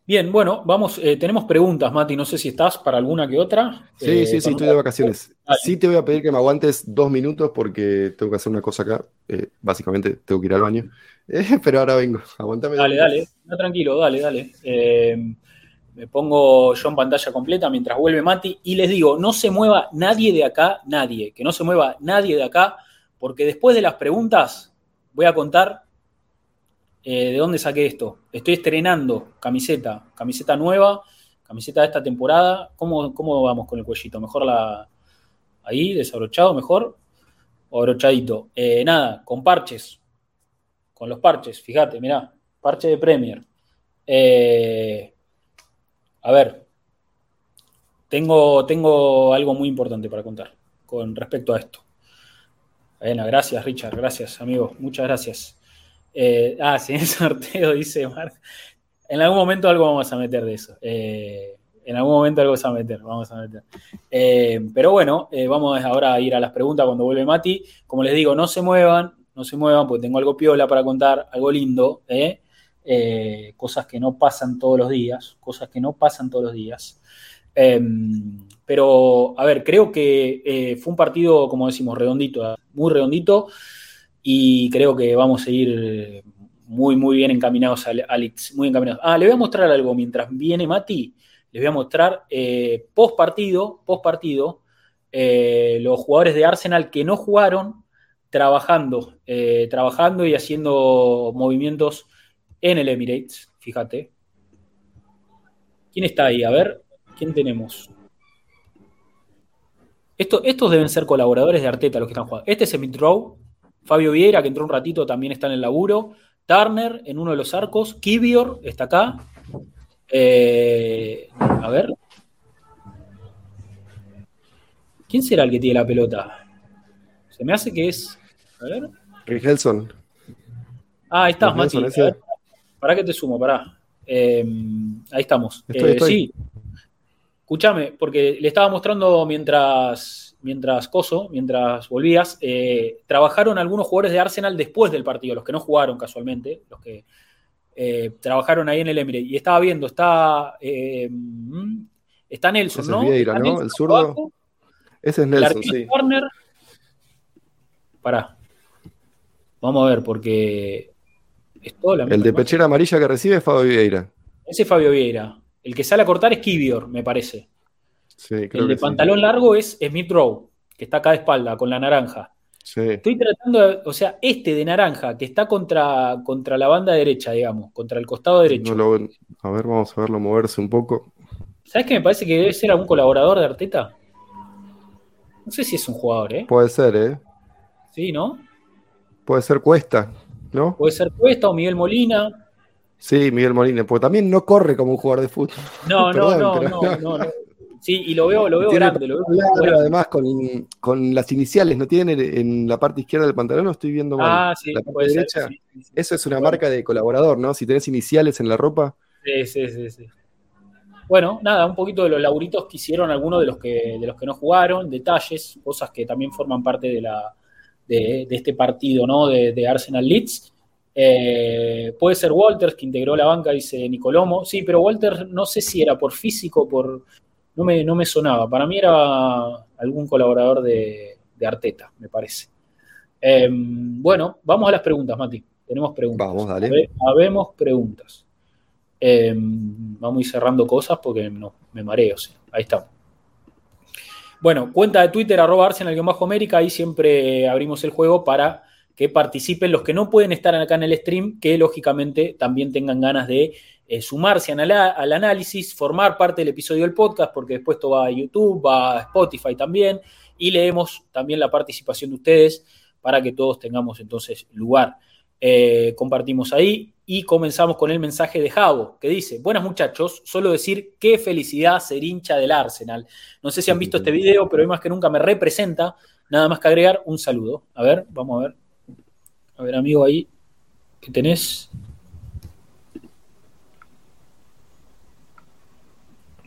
Bien, bueno, vamos, eh, tenemos preguntas, Mati, no sé si estás para alguna que otra. Sí, sí, eh, sí, estoy de vacaciones. Sí te voy a pedir que me aguantes dos minutos porque tengo que hacer una cosa acá. Eh, básicamente tengo que ir al baño. pero ahora vengo, aguantame. Dale, dale, no, tranquilo, dale, dale. me pongo yo en pantalla completa mientras vuelve Mati y les digo, no se mueva nadie de acá, nadie, que no se mueva nadie de acá, porque después de las preguntas voy a contar eh, ¿de dónde saqué esto? Estoy estrenando camiseta, camiseta nueva, camiseta de esta temporada. ¿Cómo, cómo vamos con el cuellito? ¿Mejor la ahí, desabrochado, mejor? ¿O abrochadito? Eh, nada, con parches. Con los parches, fíjate, mirá, parche de Premier. Eh, a ver, tengo, tengo algo muy importante para contar con respecto a esto. Bueno, gracias Richard, gracias amigo, muchas gracias. Eh, ah, sí, el sorteo, dice Mark. En algún momento algo vamos a meter de eso. Eh, en algún momento algo vamos a meter, vamos a meter. Eh, pero bueno, vamos ahora a ir a las preguntas cuando vuelve Mati. Como les digo, no se muevan, no se muevan, porque tengo algo piola para contar, algo lindo, cosas que no pasan todos los días, cosas que no pasan todos los días. Em, pero, a ver, creo que fue un partido, como decimos, redondito, muy redondito y creo que vamos a ir muy, muy bien encaminados, Alex, muy encaminados. Ah, le voy a mostrar algo mientras viene Mati, les voy a mostrar eh, post partido, post partido, eh, los jugadores de Arsenal que no jugaron trabajando, eh, trabajando y haciendo movimientos en el Emirates, fíjate. ¿Quién está ahí? A ver, ¿quién tenemos? Esto, estos deben ser colaboradores de Arteta los que están jugando. Este es Smith Rowe, Fabio Vieira, que entró un ratito, también está en el laburo. Turner en uno de los arcos. Kibior está acá. Eh, a ver. ¿Quién será el que tiene la pelota? Se me hace que es. A ver. Rick Helson. Ah, ahí estás, Mati. Para que te sumo, pará. Eh, ahí estamos. Estoy, Eh, estoy. Sí. Escúchame, porque le estaba mostrando mientras, mientras Coso, mientras volvías, eh, trabajaron algunos jugadores de Arsenal después del partido, los que no jugaron casualmente, los que eh, trabajaron ahí en el Emirates. Y estaba viendo, está, eh, mm, está Nelson, Ese es ¿no? Vieira, ¿no? Nelson El zurdo. abajo, Ese es el Nelson, sí. Pará. Vamos a ver, porque es toda la El de pechera amarilla que recibe es Fabio Vieira. Ese es Fabio Vieira. El que sale a cortar es Kibior, me parece. Sí, creo El de que sí. pantalón largo es Smith Rowe, que está acá de espalda, con la naranja. Sí. Estoy tratando de, o sea, este de naranja, que está contra, contra la banda derecha, digamos, contra el costado derecho. No lo- a ver, vamos a verlo moverse un poco. ¿Sabes qué me parece que debe ser algún colaborador de Arteta? No sé si es un jugador, ¿eh? Puede ser, ¿eh? Sí, ¿no? Puede ser Cuesta, ¿no? Puede ser Cuesta o Miguel Molina. Sí, Miguel Molina, porque también no corre como un jugador de fútbol. No, no, no, no, no. Sí, y lo veo, lo veo grande, lo veo grande. además con, con las iniciales, ¿no tienen en la parte izquierda del pantalón? No estoy viendo mal. Ah, sí, la parte puede ser. derecha. sí, sí, sí. Eso es una Bueno. marca de colaborador, ¿no? Si tenés iniciales en la ropa. Sí, sí, sí, sí. Bueno, nada, un poquito de los laburitos que hicieron algunos de los que, de los que no jugaron, detalles, cosas que también forman parte de, la, de, de este partido, ¿no? De, de Arsenal Leeds. Eh, puede ser Walters, que integró la banca, dice Nicolomo. Sí, pero Walters no sé si era por físico, por. No me, no me sonaba. Para mí era algún colaborador de, de Arteta, me parece. Eh, bueno, vamos a las preguntas, Mati. Tenemos preguntas. Vamos, dale. Habe- Habemos preguntas. Eh, vamos a ir cerrando cosas porque no, me mareo. sí. Ahí estamos. Bueno, cuenta de Twitter, arroba Arsenal-América, ahí siempre abrimos el juego para que participen los que no pueden estar acá en el stream, que lógicamente también tengan ganas de eh, sumarse al, análisis, formar parte del episodio del podcast, porque después esto va a YouTube, va a Spotify también, y leemos también la participación de ustedes para que todos tengamos entonces lugar. Eh, compartimos ahí y comenzamos con el mensaje de Javo, que dice, buenas muchachos, solo decir qué felicidad ser hincha del Arsenal. No sé si han visto este video, pero hoy más que nunca me representa. Nada más que agregar un saludo. A ver, vamos a ver. A ver, amigo, ahí, ¿qué tenés?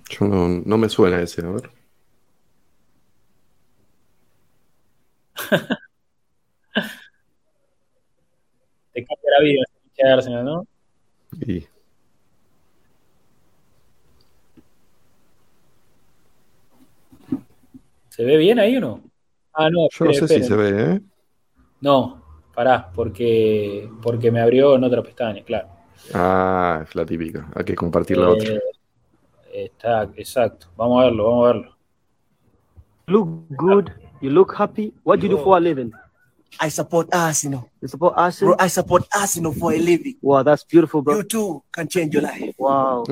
Yo no, no me suena ese, a ver. Te cambia la vida de Arsenal, ¿no? Y ¿Se ve bien ahí o no? Ah, no, yo no espere, sé si se ve, ¿eh? No, pará, porque, porque me abrió en otra pestaña, claro. Ah, es la típica. Hay que compartir la otra. Eh, está, exacto. Vamos a verlo, vamos a verlo. look good, you look happy. What do you do for a living? I support Arsenal. You support Arsenal? Bro, I support Arsenal for a living. Wow, that's beautiful, bro. You too can change your life. Wow.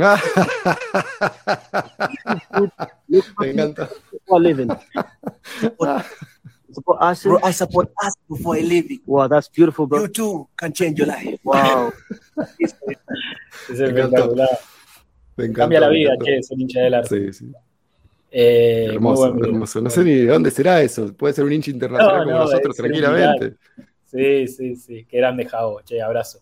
Look me happy encanta. for a living. Support- Arsenal? Bro, I support Arsenal for a living. Wow, that's beautiful, bro. You too can change your life. Wow. Es espectacular. Me encanta. Cambia la vida, che, ser hincha del Arsenal. Sí, sí. Eh, Hermoso, hermoso. No sé ni de dónde será eso. Puede ser un hincha internacional No, como no, nosotros, tranquilamente. Sí, sí, sí. Qué grande Javo, che, abrazo.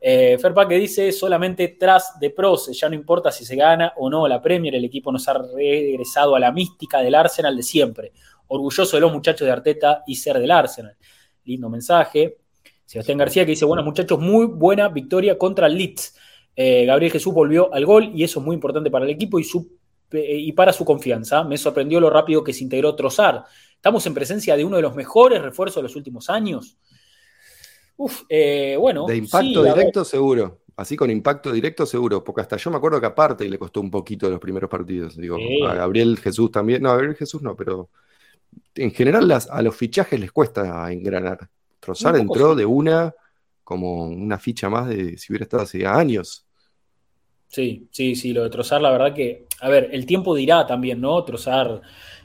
Eh, Ferpa que dice solamente tras de pros, ya no importa si se gana o no la Premier, el equipo nos ha regresado a la mística del Arsenal de siempre. Orgulloso de los muchachos de Arteta y ser del Arsenal. Lindo mensaje. Sebastián García que dice, buenos muchachos, muy buena victoria contra el Leeds. Eh, Gabriel Jesús volvió al gol y eso es muy importante para el equipo y, su, eh, y para su confianza. Me sorprendió lo rápido que se integró Trozar. Estamos en presencia de uno de los mejores refuerzos de los últimos años. Uf, eh, bueno. De impacto sí, directo, seguro. Así con impacto directo, seguro. Porque hasta yo me acuerdo que aparte le costó un poquito los primeros partidos. Digo, a Gabriel Jesús también. No, a Gabriel Jesús no, pero en general las, a los fichajes les cuesta engranar. Trozar entró sí. de una como una ficha más de si hubiera estado hace años. Sí, sí, sí, lo de Trozar, la verdad que, a ver, el tiempo dirá también, ¿no? Trozar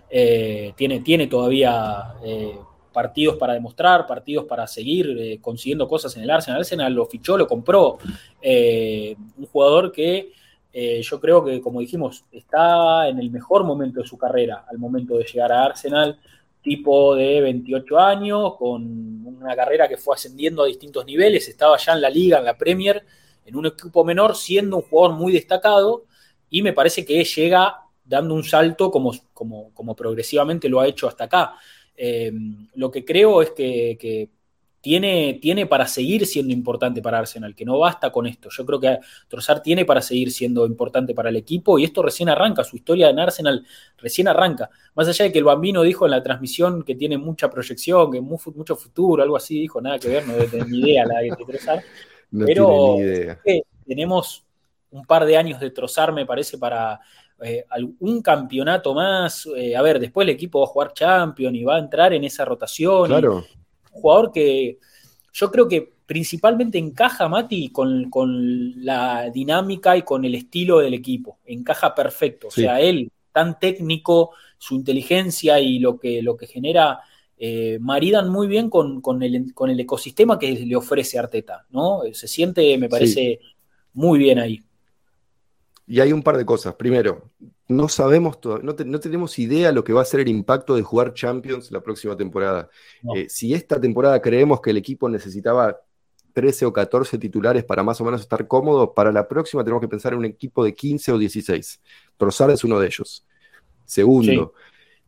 eh, tiene, tiene todavía eh, partidos para demostrar, partidos para seguir eh, consiguiendo cosas en el Arsenal. El Arsenal lo fichó, lo compró. Un jugador que eh, yo creo que, como dijimos, está en el mejor momento de su carrera al momento de llegar a Arsenal. Tipo de 28 años, con una carrera que fue ascendiendo a distintos niveles, estaba ya en la liga, en la Premier, en un equipo menor, siendo un jugador muy destacado, y me parece que llega dando un salto como, como, como progresivamente lo ha hecho hasta acá. Eh, lo que creo es que, que tiene, tiene, para seguir siendo importante para Arsenal, que no basta con esto. Yo creo que Trossard tiene para seguir siendo importante para el equipo y esto recién arranca, su historia en Arsenal recién arranca. Más allá de que el Bambino dijo en la transmisión que tiene mucha proyección, que mucho futuro, algo así, dijo nada que ver, no tengo ni idea la de Trossard. No pero tenemos un par de años de Trossard, me parece, para eh, algún campeonato más. Eh, a ver, después el equipo va a jugar Champion y va a entrar en esa rotación. Claro. Jugador que yo creo que principalmente encaja, Mati, con, con, la dinámica y con el estilo del equipo. Encaja perfecto. O Sí. sea, él, tan técnico, su inteligencia y lo que, lo que genera. eh, maridan muy bien con, con el, con el ecosistema que le ofrece Arteta, ¿no? Se siente, me parece, muy bien ahí. Y hay un par de cosas. Primero, no sabemos, to- no, te- no tenemos idea lo que va a ser el impacto de jugar Champions la próxima temporada. No. Eh, si esta temporada creemos que el equipo necesitaba 13 o 14 titulares para más o menos estar cómodo, para la próxima tenemos que pensar en un equipo de 15 o 16. Trozar es uno de ellos. Segundo,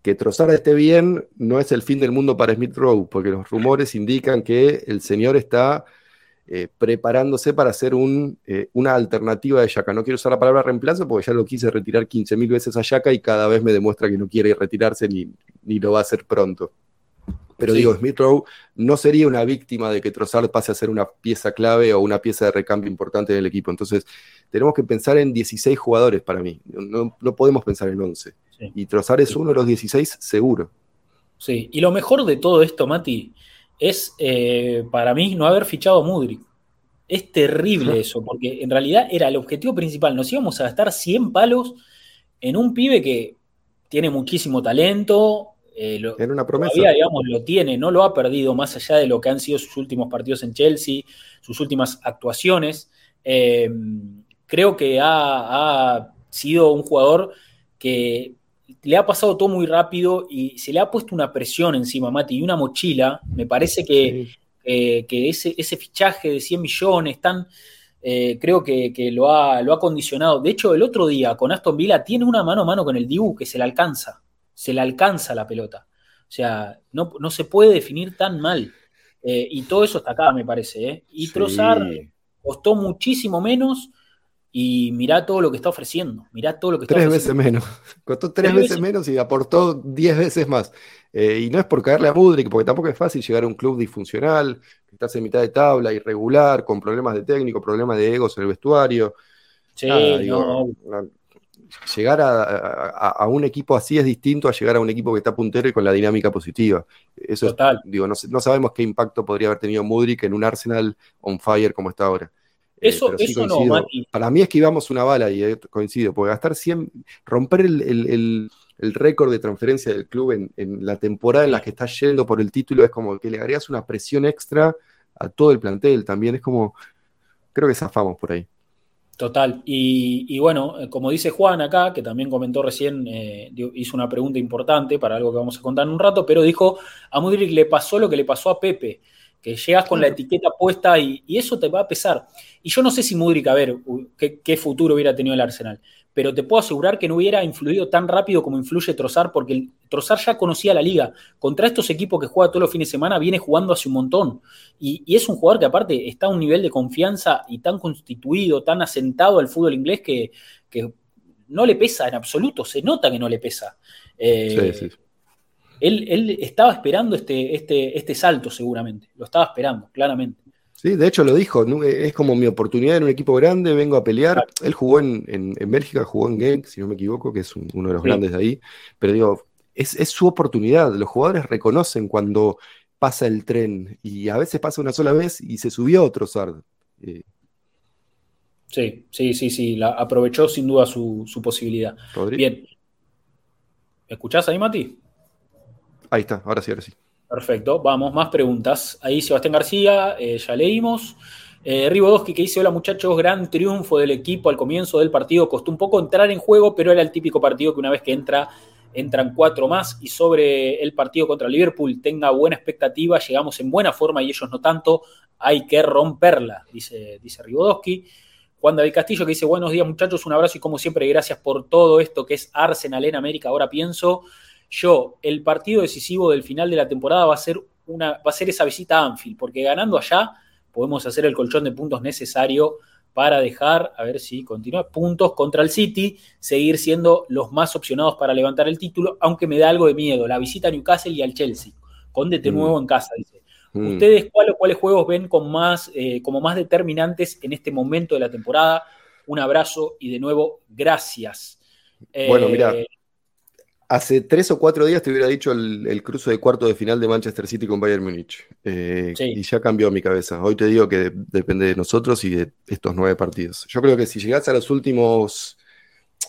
que Trozar esté bien no es el fin del mundo para Smith Rowe, porque los rumores indican que el señor está eh, preparándose para hacer un, eh, una alternativa de Yaka. No quiero usar la palabra reemplazo porque ya lo quise retirar 15.000 veces a Yaka y cada vez me demuestra que no quiere retirarse ni, ni lo va a hacer pronto. Pero Sí. digo, Smith Rowe no sería una víctima de que Trossard pase a ser una pieza clave o una pieza de recambio importante del equipo. Entonces, tenemos que pensar en 16 jugadores para mí. No, no podemos pensar en 11. Sí. Y Trossard es uno de los 16 seguro. Sí, y lo mejor de todo esto, Mati, es eh, para mí no haber fichado a Mudrik. Es terrible eso, porque en realidad era el objetivo principal. Nos íbamos a gastar 100 palos en un pibe que tiene muchísimo talento. eh, lo- Era una promesa. todavía, digamos, lo tiene, no lo ha perdido más allá de lo que han sido sus últimos partidos en Chelsea, sus últimas actuaciones. Eh, creo que ha, ha sido un jugador que le ha pasado todo muy rápido y se le ha puesto una presión encima, Mati, y una mochila. Me parece que, Sí. eh, que ese, ese fichaje de 100 millones, tan, eh, creo que, que lo, ha, lo ha condicionado. De hecho, el otro día con Aston Villa tiene una mano a mano con el Dibu que se le alcanza, se le alcanza la pelota. O sea, no, no se puede definir tan mal. Eh, y todo eso está acá, me parece. ¿eh? Y Sí. Trossard costó muchísimo menos y mirá todo lo que está ofreciendo. Mirá todo lo que está Tres ofreciendo. veces menos. Costó tres Tres veces veces. menos y aportó diez veces más. Eh, y no es por caerle a Mudrik, porque tampoco es fácil llegar a un club disfuncional, que estás en mitad de tabla, irregular, con problemas de técnico, problemas de egos en el vestuario. Sí, Nada, no, digo, llegar a, a- a un equipo así es distinto a llegar a un equipo que está puntero y con la dinámica positiva. Eso es- total. digo, no, no sabemos qué impacto podría haber tenido Mudrik en un Arsenal on fire como está ahora. Eh, Eso, sí eso no. Mati. Para mí esquivamos una bala y eh, coincido, porque gastar 100, romper el, el- el- el récord de transferencia del club en, en la temporada en la que está yendo por el título es como que le agregas una presión extra a todo el plantel. También es como, creo que zafamos por ahí. Total. Y, y bueno, eh, como dice Juan acá, que también comentó recién, eh, hizo una pregunta importante para algo que vamos a contar en un rato, pero dijo, a Mudrik le pasó lo que le pasó a Pepe, que llegas con la etiqueta puesta y, y eso te va a pesar. Y yo no sé si Mudrik, a ver, qué futuro hubiera tenido el Arsenal, pero te puedo asegurar que no hubiera influido tan rápido como influye Trozar, porque el, Trozar ya conocía la liga. Contra estos equipos que juega todos los fines de semana, viene jugando hace un montón. Y, y es un jugador que aparte está a un nivel de confianza y tan constituido, tan asentado al fútbol inglés que, que no le pesa en absoluto, se nota que no le pesa. Eh, Sí, sí. Él, él estaba esperando este, este, este salto seguramente, lo estaba esperando, claramente. Sí, de hecho lo dijo, ¿no? es como mi oportunidad en un equipo grande, vengo a pelear. Él jugó en, en- en Bélgica, jugó en Genk, si no me equivoco, que es un- uno de los Sí. grandes de ahí, pero digo, es, es su oportunidad. Los jugadores reconocen cuando pasa el tren y a veces pasa una sola vez y se subió otro Sard. Eh, Sí, sí, sí, sí. La, aprovechó sin duda su, su posibilidad. Bien. ¿Me escuchás ahí, Mati? Ahí está, ahora sí, ahora sí. Perfecto, vamos, más preguntas. Ahí Sebastián García, eh, ya leímos. Eh, que dice, hola muchachos, gran triunfo del equipo al comienzo del partido. Costó un poco entrar en juego, pero era el típico partido que una vez que entra, entran cuatro más. Y sobre el partido contra Liverpool, tenga buena expectativa, llegamos en buena forma y ellos no tanto. Hay que romperla, dice, dice Ribodowski. Juan David Castillo que dice, buenos días muchachos, un abrazo y como siempre, gracias por todo esto que es Arsenal en América. Ahora pienso, yo, el partido decisivo del final de la temporada va a ser, una, va a ser esa visita a Anfield, porque ganando allá podemos hacer el colchón de puntos necesario para dejar, a ver si continúa, puntos contra el City, seguir siendo los más opcionados para levantar el título, aunque me da algo de miedo, la visita a Newcastle y al Chelsea, con de Mm. nuevo en casa, dice. Mm. ¿Ustedes cuál- cuáles juegos ven con más, eh, como más determinantes en este momento de la temporada? Un abrazo y de nuevo, gracias. Eh, Bueno, mira, Hace tres o cuatro días te hubiera dicho el, el cruce de cuarto de final de Manchester City con Bayern Múnich. Eh, Sí. Y ya cambió mi cabeza. Hoy te digo que de- depende de nosotros y de estos nueve partidos. Yo creo que si llegás a los últimos.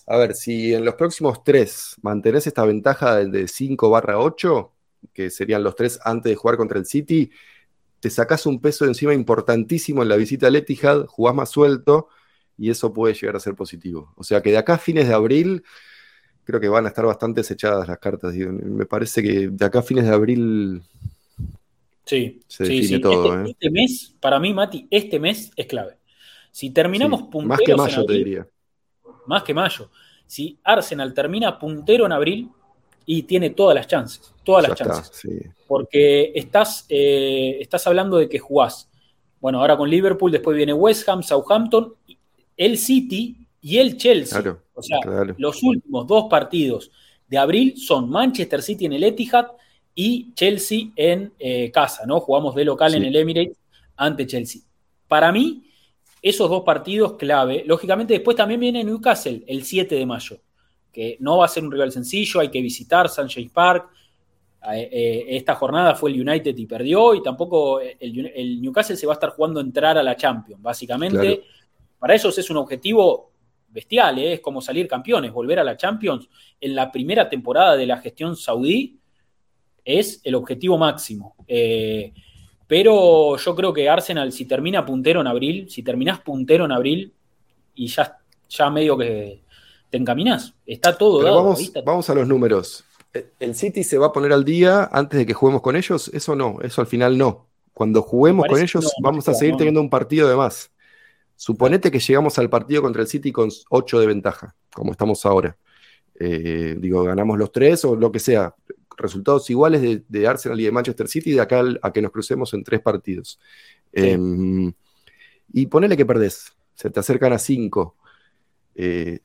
A ver, si en los próximos tres mantenés esta ventaja de- de 5 barra 8, que serían los tres antes de jugar contra el City, te sacás un peso de encima importantísimo en la visita al Etihad, jugás más suelto y eso puede llegar a ser positivo. O sea que de acá a fines de abril creo que van a estar bastante echadas las cartas. digo. Me parece que de acá a fines de abril Sí, Se sí, define sí. todo, este, ¿eh? este mes, para mí, Mati, este mes es clave. Si terminamos sí, punteros más que mayo, te abril, diría. más que mayo, si Arsenal termina puntero en abril y tiene todas las chances, todas Ya las está, chances, sí. porque estás, eh, estás hablando de que jugás, bueno, ahora con Liverpool, después viene West Ham, Southampton, el City y el Chelsea. Claro, o sea, claro. los últimos dos partidos de abril son Manchester City en el Etihad y Chelsea en eh, casa, ¿no? Jugamos de local en el Emirates ante Chelsea. Para mí, esos dos partidos clave. Lógicamente, después también viene Newcastle el 7 de mayo, que no va a ser un rival sencillo, hay que visitar Sunshine Park. Eh, eh, esta jornada fue el United y perdió, y tampoco el, el Newcastle se va a estar jugando entrar a la Champions. Básicamente, Claro. para ellos es un objetivo bestial, ¿eh? es como salir campeones, volver a la Champions en la primera temporada de la gestión saudí es el objetivo máximo. Eh, pero yo creo que Arsenal, si termina puntero en abril, si terminás puntero en abril y ya, ya medio que te encaminás, está todo Pero dado. vamos, vamos a los números. ¿El City se va a poner al día antes de que juguemos con ellos? Eso no, eso al final no. Cuando juguemos con ellos, no, vamos a seguir no, teniendo un partido de más. Suponete que llegamos al partido contra el City con 8 de ventaja, como estamos ahora. Eh, digo, ganamos los tres o lo que sea. Resultados iguales de, de Arsenal y de Manchester City de acá al- a que nos crucemos en tres partidos. Sí. Eh, y ponele que perdés, se te acercan a 5.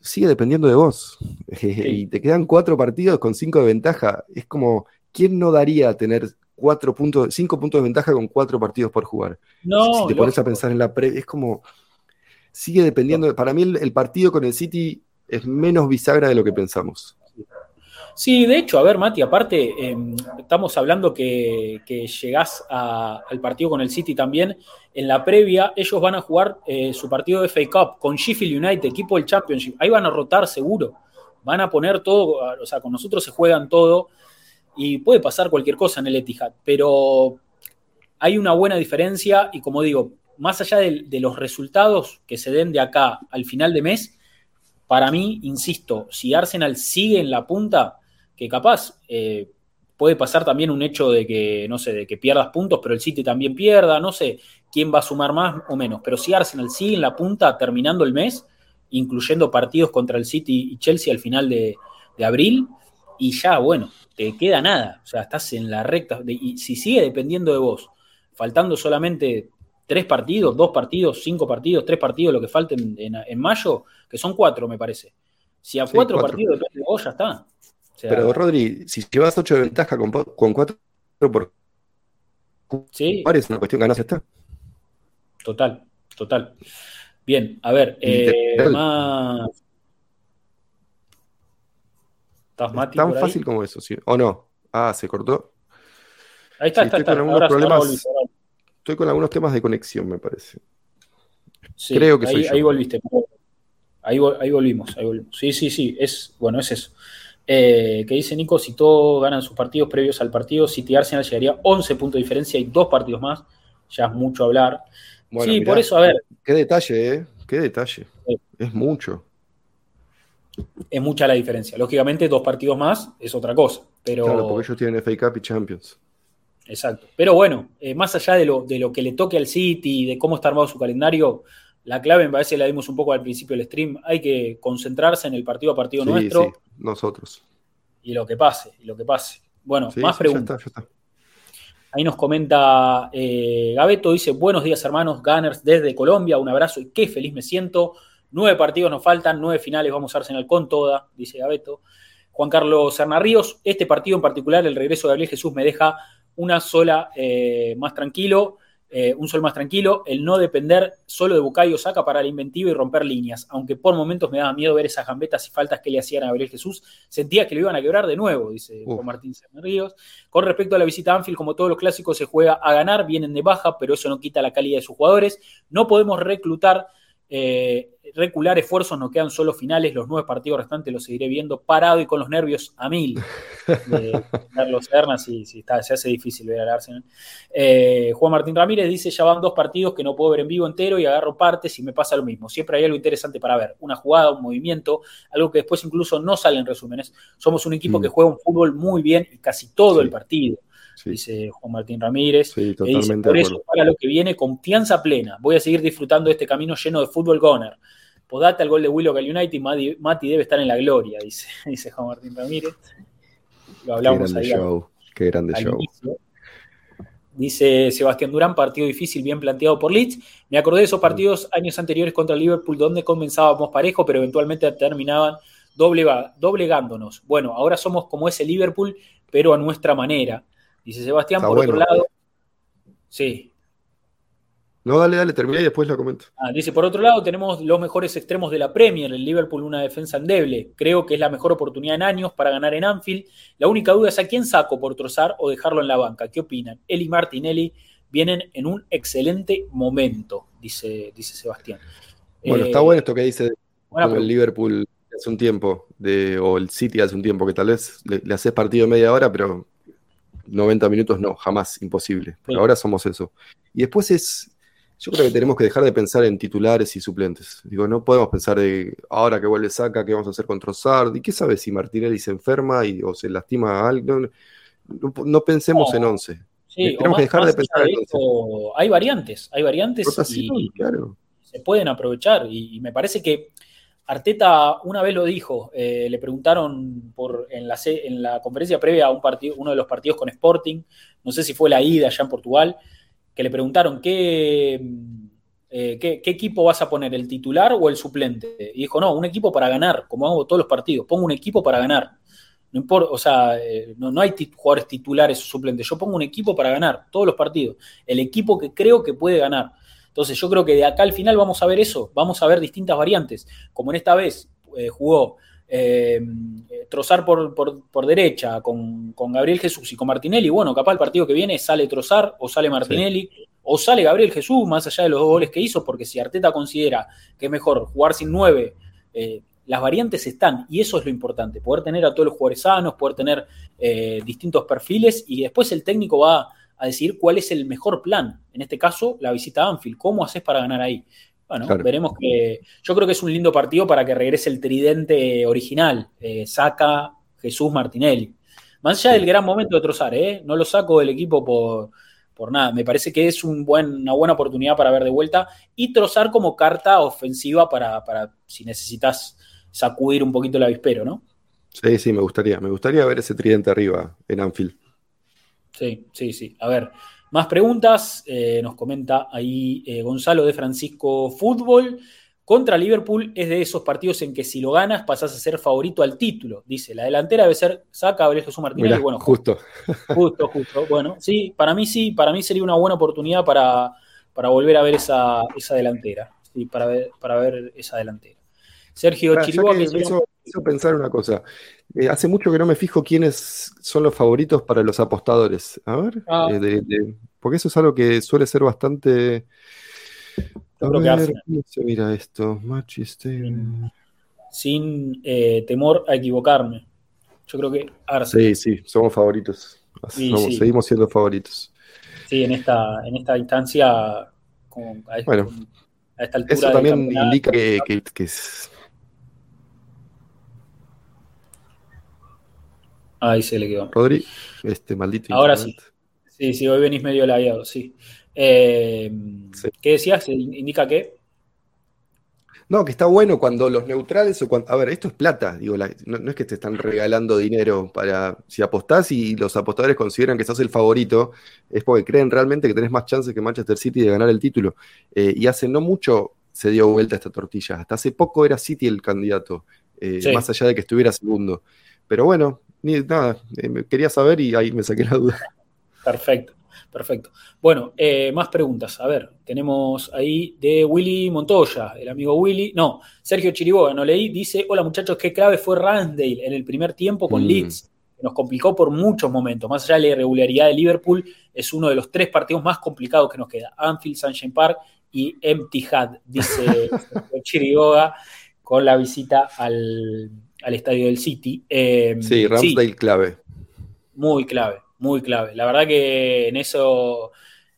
sigue dependiendo de vos. y te quedan cuatro partidos con cinco de ventaja. Es como, ¿quién no daría tener cuatro puntos, cinco puntos de ventaja con cuatro partidos por jugar? No, si te pones a pensar en la pre, es como, sigue dependiendo. Para mí, el, el partido con el City es menos bisagra de lo que pensamos. Sí, de hecho, a ver, Mati, aparte, eh, estamos hablando que, que llegás a- al partido con el City también. En la previa, ellos van a jugar eh, su partido de FA Cup con Sheffield United, equipo del Championship. Ahí van a rotar seguro. Van a poner todo, o sea, con nosotros se juegan todo y puede pasar cualquier cosa en el Etihad, pero hay una buena diferencia y como digo, más allá de, los resultados que se den de acá al final de mes, para mí, insisto, si Arsenal sigue en la punta, que capaz eh, puede pasar también un hecho de que, no sé, de que pierdas puntos, pero el City también pierda, no sé quién va a sumar más o menos, pero si Arsenal sigue en la punta terminando el mes, incluyendo partidos contra el City y Chelsea al final de, abril, y ya, bueno, te queda nada, o sea, estás en la recta, y si sigue dependiendo de vos, faltando solamente tres partidos, dos partidos, cinco partidos, tres partidos, lo que falten en, en mayo, que son cuatro, me parece. Si a Sí, cuatro, cuatro. partidos depende de vos, ya está. O sea, Pero Rodri, si llevas 8 de ventaja con, 4 por sí, es una cuestión ganas, ya está. total, total. Bien, a ver, eh, más. ¿Estás Mati tan por ahí? fácil como eso, ¿sí? ¿O no? Ah, se cortó. Ahí está, Sí, está, está. Ahora, problemas. volví, ahora volví. Estoy con algunos temas de conexión, me parece. Sí, Creo que ahí, soy yo. ahí volviste. Ahí, ahí volvimos, ahí volvimos. Sí, sí, sí, es, bueno, es eso. Eh, que dice Nico, si todos ganan sus partidos previos al partido, City Arsenal llegaría a 11 puntos de diferencia y dos partidos más. Ya es mucho hablar. Bueno, sí, mirá, por eso, a ver, Qué detalle, ¿eh? Qué detalle. Es mucho. es mucha la diferencia. Lógicamente, dos partidos más es otra cosa. Pero, Claro, porque ellos tienen FA Cup y Champions. Exacto. Pero bueno, eh, más allá de lo, de lo que le toque al City y de cómo está armado su calendario, la clave me parece la dimos un poco al principio del stream. Hay que concentrarse en el partido a partido Sí, nuestro sí, nosotros. y lo que pase, y lo que pase. Bueno, Sí, más preguntas. Ya está, ya está. Ahí nos comenta eh, Gabeto, dice, buenos días hermanos, Gunners desde Colombia, un abrazo y qué feliz me siento. Nueve partidos nos faltan, nueve finales, vamos a Arsenal con toda, dice Gabeto. Juan Carlos Serna Ríos, este partido en particular, el regreso de Gabriel Jesús me deja una sola eh, más tranquilo, eh, un sol más tranquilo, el no depender solo de Bucayo Saca para la inventiva y romper líneas, aunque por momentos me daba miedo ver esas gambetas y faltas que le hacían a Gabriel Jesús, sentía que lo iban a quebrar de nuevo, dice. Juan Martín Serna Ríos. Con respecto a la visita a Anfield, como todos los clásicos, se juega a ganar, vienen de baja, pero eso no quita la calidad de sus jugadores. No podemos reclutar, eh, recular esfuerzos, nos quedan solo finales. Los nueve partidos restantes los seguiré viendo parado y con los nervios a mil. De Carlos Serna, sí, está, se hace difícil ver al Arsenal. Eh, Juan Martín Ramírez dice: Ya van dos partidos que no puedo ver en vivo entero y agarro partes y me pasa lo mismo. Siempre hay algo interesante para ver: una jugada, un movimiento, algo que después incluso no sale en resúmenes. Somos un equipo Mm. que juega un fútbol muy bien y casi todo Sí. el partido Sí, dice Juan Martín Ramírez. sí, que dice, totalmente por eso, para lo que viene, confianza plena. Voy a seguir disfrutando de este camino lleno de fútbol goner. Podate al gol de Willow al United, Mati, Mati debe estar en la gloria, dice, dice Juan Martín Ramírez. Lo Qué hablamos grande ahí al- show. Qué grande show. inicio. Dice Sebastián Durán, partido difícil, bien planteado por Leeds. Me acordé de esos partidos años anteriores contra Liverpool, donde comenzábamos parejo, pero eventualmente terminaban doblegándonos. Bueno, ahora somos como ese Liverpool, pero a nuestra manera. Dice Sebastián, Está por otro lado. Sí, No, dale, dale, terminé y después la comento. Ah, dice, por otro lado, tenemos los mejores extremos de la Premier. El Liverpool, una defensa endeble. Creo que es la mejor oportunidad en años para ganar en Anfield. La única duda es a quién saco por trozar o dejarlo en la banca. ¿Qué opinan? Y Martinelli vienen en un excelente momento, dice, dice Sebastián. Bueno, Eh, está bueno esto que dice el. Liverpool hace un tiempo, de, o el City hace un tiempo, que tal vez le, le haces partido media hora, pero 90 minutos no, jamás, imposible. Por Sí. ahora somos eso. Y después es, yo creo que tenemos que dejar de pensar en titulares y suplentes. Digo, no podemos pensar de ahora que vuelve Saca, qué vamos a hacer con Trossard, y qué sabes si Martinelli se enferma y, o se lastima a alguien. No, no- no pensemos No. en 11. Sí, o tenemos más- que dejar de pensar en hay variantes, hay variantes y, claro. se pueden aprovechar. Y, y me parece que Arteta una vez lo dijo, eh, le preguntaron por, en, la, en la conferencia previa a un partido, uno de los partidos con Sporting, no sé si fue la ida allá en Portugal, que le preguntaron qué, eh, qué, equipo vas a poner, el titular o el suplente. Y dijo, no, un equipo para ganar, como hago todos los partidos, pongo un equipo para ganar. No importa, o sea, eh, no, no hay jugadores titulares o suplentes, yo pongo un equipo para ganar todos los partidos, el equipo que creo que puede ganar. Entonces yo creo que de acá al final vamos a ver eso, vamos a ver distintas variantes, como en esta vez eh, jugó eh, Trozar por, por- por derecha con, con Gabriel Jesús y con Martinelli, bueno, capaz el partido que viene sale Trozar o sale Martinelli o sale Gabriel Jesús, más allá de los dos goles que hizo, porque si Arteta considera que es mejor jugar sin nueve, eh, las variantes están y eso es lo importante, poder tener a todos los jugadores sanos, poder tener eh, distintos perfiles y después el técnico va a decidir cuál es el mejor plan. En este caso, la visita a Anfield. ¿Cómo haces para ganar ahí? Bueno, Claro. veremos que. Yo creo que es un lindo partido para que regrese el tridente original. Eh, Saca, Jesús, Martinelli. Más allá del gran momento de Trozar, ¿eh? No lo saco del equipo por, por nada. Me parece que es un buen, una buena oportunidad para ver de vuelta y Trozar como carta ofensiva para, para si necesitas sacudir un poquito el avispero, ¿no? Sí, sí, me gustaría. Me gustaría ver ese tridente arriba en Anfield. Sí, sí, sí. A ver, más preguntas. Eh, nos comenta ahí eh, Gonzalo de Francisco Fútbol. Contra Liverpool es de esos partidos en que si lo ganas pasás a ser favorito al título. Dice, la delantera debe ser Saca, Gabriel Jesús Martínez. Mirá, y bueno, justo. justo, justo. Bueno, sí, para mí sí, para mí sería una buena oportunidad para, para volver a ver esa, esa delantera. Sí, para ver, para ver esa delantera. Sergio Pará, hizo, pensar una cosa. Eh, hace mucho que no me fijo quiénes son los favoritos para los apostadores. A ver, Ah. eh, de- de- porque eso es algo que suele ser bastante, A ver, Arsenal. ¿cómo se mira esto? Match Stable. Sin eh, temor a equivocarme. Yo creo que Arsenal. Sí, sí, somos favoritos. Sí, Somos- sí. Seguimos siendo favoritos. Sí, en esta, en esta instancia, a, Bueno, con- a esta altura Eso también indica que, que- que es- Ahí se le quedó. Rodri, este maldito Ahora internet. Sí, sí, hoy venís medio lagueado, sí. Eh, Sí. ¿Qué decías? ¿Indica qué? No, que está bueno cuando los neutrales o cuando. A ver, esto es plata, digo, la- no, no es que te están regalando dinero para. Si apostás y los apostadores consideran que sos el favorito, es porque creen realmente que tenés más chances que Manchester City de ganar el título. Eh, y hace no mucho se dio vuelta esta tortilla. Hasta hace poco era City el candidato, eh, Sí. más allá de que estuviera segundo. Pero bueno, ni, nada, eh, quería saber y ahí me saqué la duda. Perfecto, perfecto. Bueno, eh, más preguntas. A ver, tenemos ahí de Willy Montoya, el amigo Willy. No, Sergio Chiriboga, no leí. Dice: Hola muchachos, qué clave fue Ramsdale en el primer tiempo con Mm. Leeds. que Nos complicó por muchos momentos. Más allá de la irregularidad de Liverpool, es uno de los tres partidos más complicados que nos queda: Anfield, Sunshine Park y Etihad, dice Sergio Chiriboga, con la visita al, al estadio del City. Eh, Sí, Ramsdale clave. muy clave, muy clave. La verdad que en eso,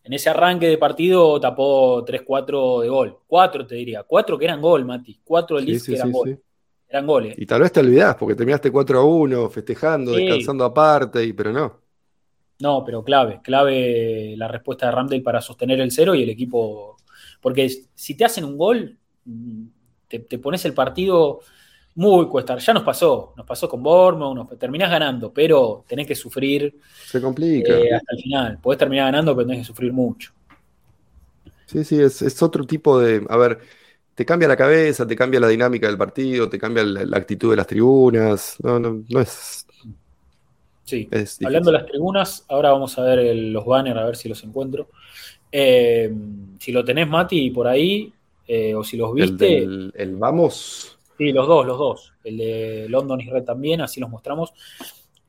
en ese arranque de partido tapó 3-4 de gol. 4 te diría. 4 que eran gol, Mati. 4 del Sí, Leeds sí, que eran sí, gol. sí. Eran goles. Y tal vez te olvidás porque terminaste 4 a 1, festejando, Sí. descansando aparte, y, pero no. No, pero clave, clave la respuesta de Ramsdale para sostener el cero y el equipo. Porque si te hacen un gol, mm, te, te pones el partido muy cuesta. Ya nos pasó, nos pasó con Bournemouth, nos terminás ganando, pero tenés que sufrir Se complica. eh, hasta el final. Podés terminar ganando, pero tenés que sufrir mucho. Sí, sí, es, es otro tipo de. A ver, te cambia la cabeza, te cambia la dinámica del partido, te cambia la, la actitud de las tribunas. No, no, no es. Sí. es. Hablando de las tribunas, ahora vamos a ver el- los banners, a ver si los encuentro. Eh, si lo tenés, Mati, por ahí, eh, o si los El, viste, del- el vamos. Sí, los dos, los dos. El de London y Red también, así los mostramos.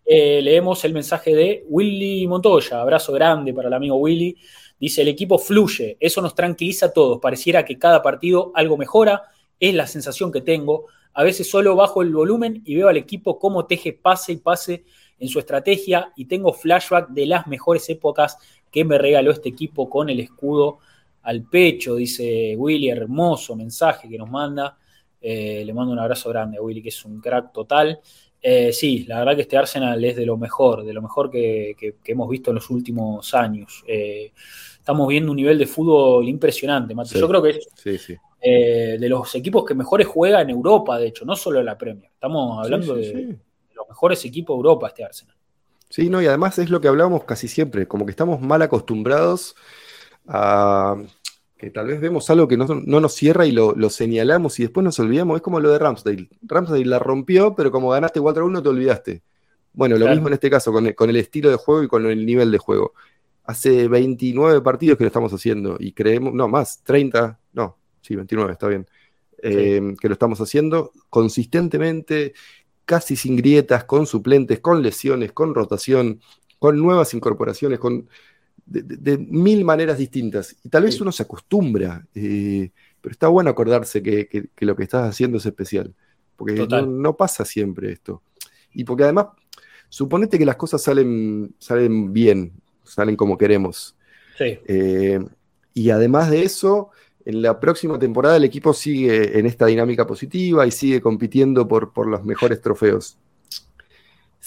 Eh, leemos el mensaje de Willy Montoya, abrazo grande para el amigo Willy. Dice, el equipo fluye, eso nos tranquiliza a todos, pareciera que cada partido algo mejora, es la sensación que tengo. A veces solo bajo el volumen y veo al equipo cómo teje pase y pase en su estrategia y tengo flashback de las mejores épocas que me regaló este equipo con el escudo al pecho, dice Willy, hermoso mensaje que nos manda. Eh, le mando un abrazo grande a Willy, que es un crack total. Eh, sí, la verdad que este Arsenal es de lo mejor, de lo mejor que, que- que hemos visto en los últimos años. Eh, estamos viendo un nivel de fútbol impresionante, Mati. Sí. Yo creo que es Sí, sí. de los equipos que mejores juega en Europa, de hecho, no solo en la Premier. Estamos hablando de, los mejores equipos de Europa, este Arsenal. Sí, no, y además es lo que hablábamos casi siempre, como que estamos mal acostumbrados a que tal vez vemos algo que no, no nos cierra y lo, lo señalamos y después nos olvidamos. Es como lo de Ramsdale. Ramsdale la rompió, pero como ganaste 4 a 1 te olvidaste. Bueno, lo mismo en este caso, con el, con el estilo de juego y con el nivel de juego. Hace 29 partidos que lo estamos haciendo y creemos, no, más, 30, no, sí, 29, está bien, eh, que lo estamos haciendo consistentemente, casi sin grietas, con suplentes, con lesiones, con rotación, con nuevas incorporaciones, con de, de- de mil maneras distintas. Y tal vez uno se acostumbra, eh, pero está bueno acordarse que, que- que lo que estás haciendo es especial, porque no, no pasa siempre esto. Y porque además, suponete que las cosas salen, salen bien, salen como queremos. Sí, Eh, y además de eso, en la próxima temporada el equipo sigue en esta dinámica positiva y sigue compitiendo por, por los mejores trofeos.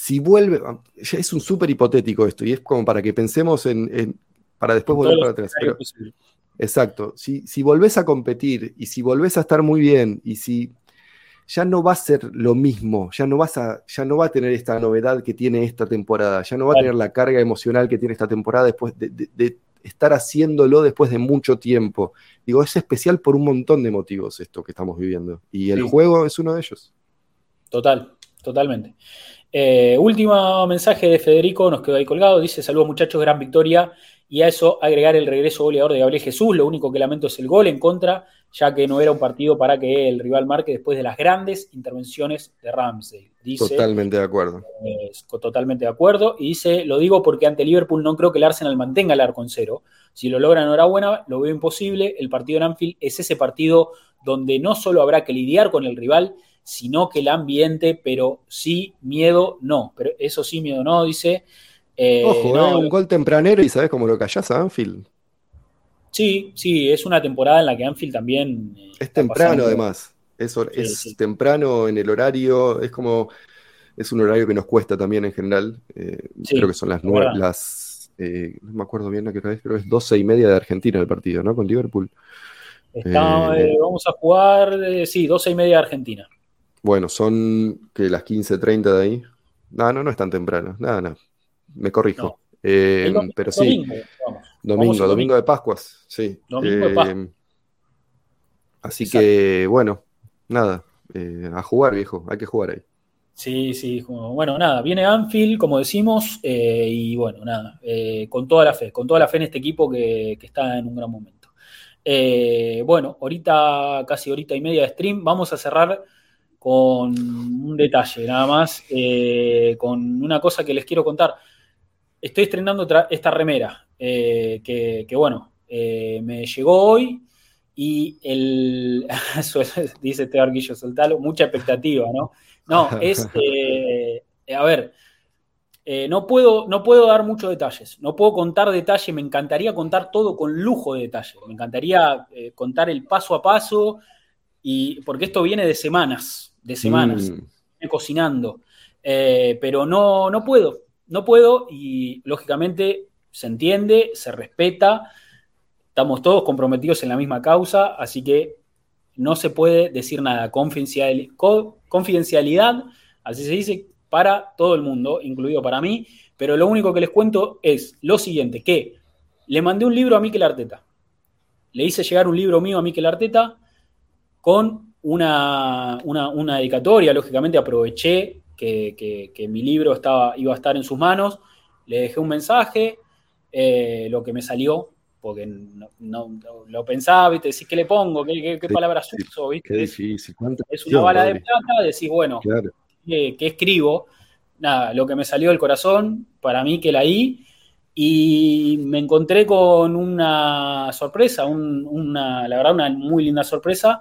Si vuelve, ya es un súper hipotético esto, y es como para que pensemos en, en- para después volver para atrás. pero-. Exacto. Si, si volvés a competir y si volvés a estar muy bien y si ya no va a ser lo mismo, ya no vas a, ya no va a tener esta novedad que tiene esta temporada, ya no va a tener la carga emocional que tiene esta temporada después de, de- de estar haciéndolo después de mucho tiempo. Digo, es especial por un montón de motivos esto que estamos viviendo. Y el Sí. juego es uno de ellos. Total, totalmente. Eh, último mensaje de Federico, nos quedó ahí colgado. Dice: Saludos muchachos, gran victoria. Y a eso agregar el regreso goleador de Gabriel Jesús. Lo único que lamento es el gol en contra, ya que no era un partido para que el rival marque después de las grandes intervenciones de Ramsey. Dice, Totalmente de acuerdo. eh, totalmente de acuerdo. Y dice: Lo digo porque ante Liverpool no creo que el Arsenal mantenga el arco en cero. Si lo logra, enhorabuena, lo veo imposible. El partido en Anfield es ese partido donde no solo habrá que lidiar con el rival, sino que el ambiente, pero sí, miedo no. Pero eso sí, miedo no, dice. Eh, Ojo, no, eh, un gol tempranero y sabes cómo lo callás a Anfield. Sí, sí, es una temporada en la que Anfield también. eh, Es temprano pasando- además. Es, Sí, es sí. temprano en el horario. Es como. Es un horario que nos cuesta también en general. Sí, creo que son las nueve. Las, no me acuerdo bien a qué hora es. Creo que es 12 y media de Argentina el partido, ¿no? Con Liverpool. Está, vamos a jugar, sí, 12 y media de Argentina. Bueno, son que las 15.30 de ahí. No, no, no es tan temprano. Nada, no. Me corrijo. No. Eh, pero sí, domingo, vamos. domingo, Vamos el domingo de Pascuas. Sí. Domingo de Eh, Pascua. así Exacto. que, bueno, nada. eh, a jugar, viejo. Hay que jugar ahí. Sí, sí, bueno, nada, viene Anfield, como decimos, eh, y bueno, nada, eh, con toda la fe, con toda la fe en este equipo que, que está en un gran momento. Eh, bueno, ahorita, casi horita y media de stream, vamos a cerrar con un detalle, nada más, eh, con una cosa que les quiero contar. Estoy estrenando esta remera, eh, que, que, bueno, eh, me llegó hoy y el, dice este barquillo, soltalo, mucha expectativa, ¿no? No, es, a ver, no, puedo, no puedo dar muchos detalles, no puedo contar detalles, me encantaría contar todo con lujo de detalle, me encantaría contar el paso a paso, y, porque esto viene de semanas, de semanas, Mm, viene cocinando, Eh, pero no, no puedo, no puedo y lógicamente se entiende, se respeta, estamos todos comprometidos en la misma causa, así que no se puede decir nada. Confidencial- co- confidencialidad, así se dice, para todo el mundo, incluido para mí, pero lo único que les cuento es lo siguiente, que le mandé un libro a Miquel Arteta. Le hice llegar un libro mío a Miquel Arteta con una, una, una dedicatoria, lógicamente aproveché que, que- que mi libro estaba, iba a estar en sus manos, le dejé un mensaje, eh, lo que me salió, porque no, no- no- lo pensaba, ¿viste? Decís, ¿qué le pongo? ¿Qué, qué- qué palabras uso? ¿viste? Qué Es- difícil. es una bala de plata, decís, bueno, Claro. ¿qué, qué escribo? Nada, lo que me salió del corazón, para mí que la I, y me encontré con una sorpresa, un- una, la verdad, una muy linda sorpresa,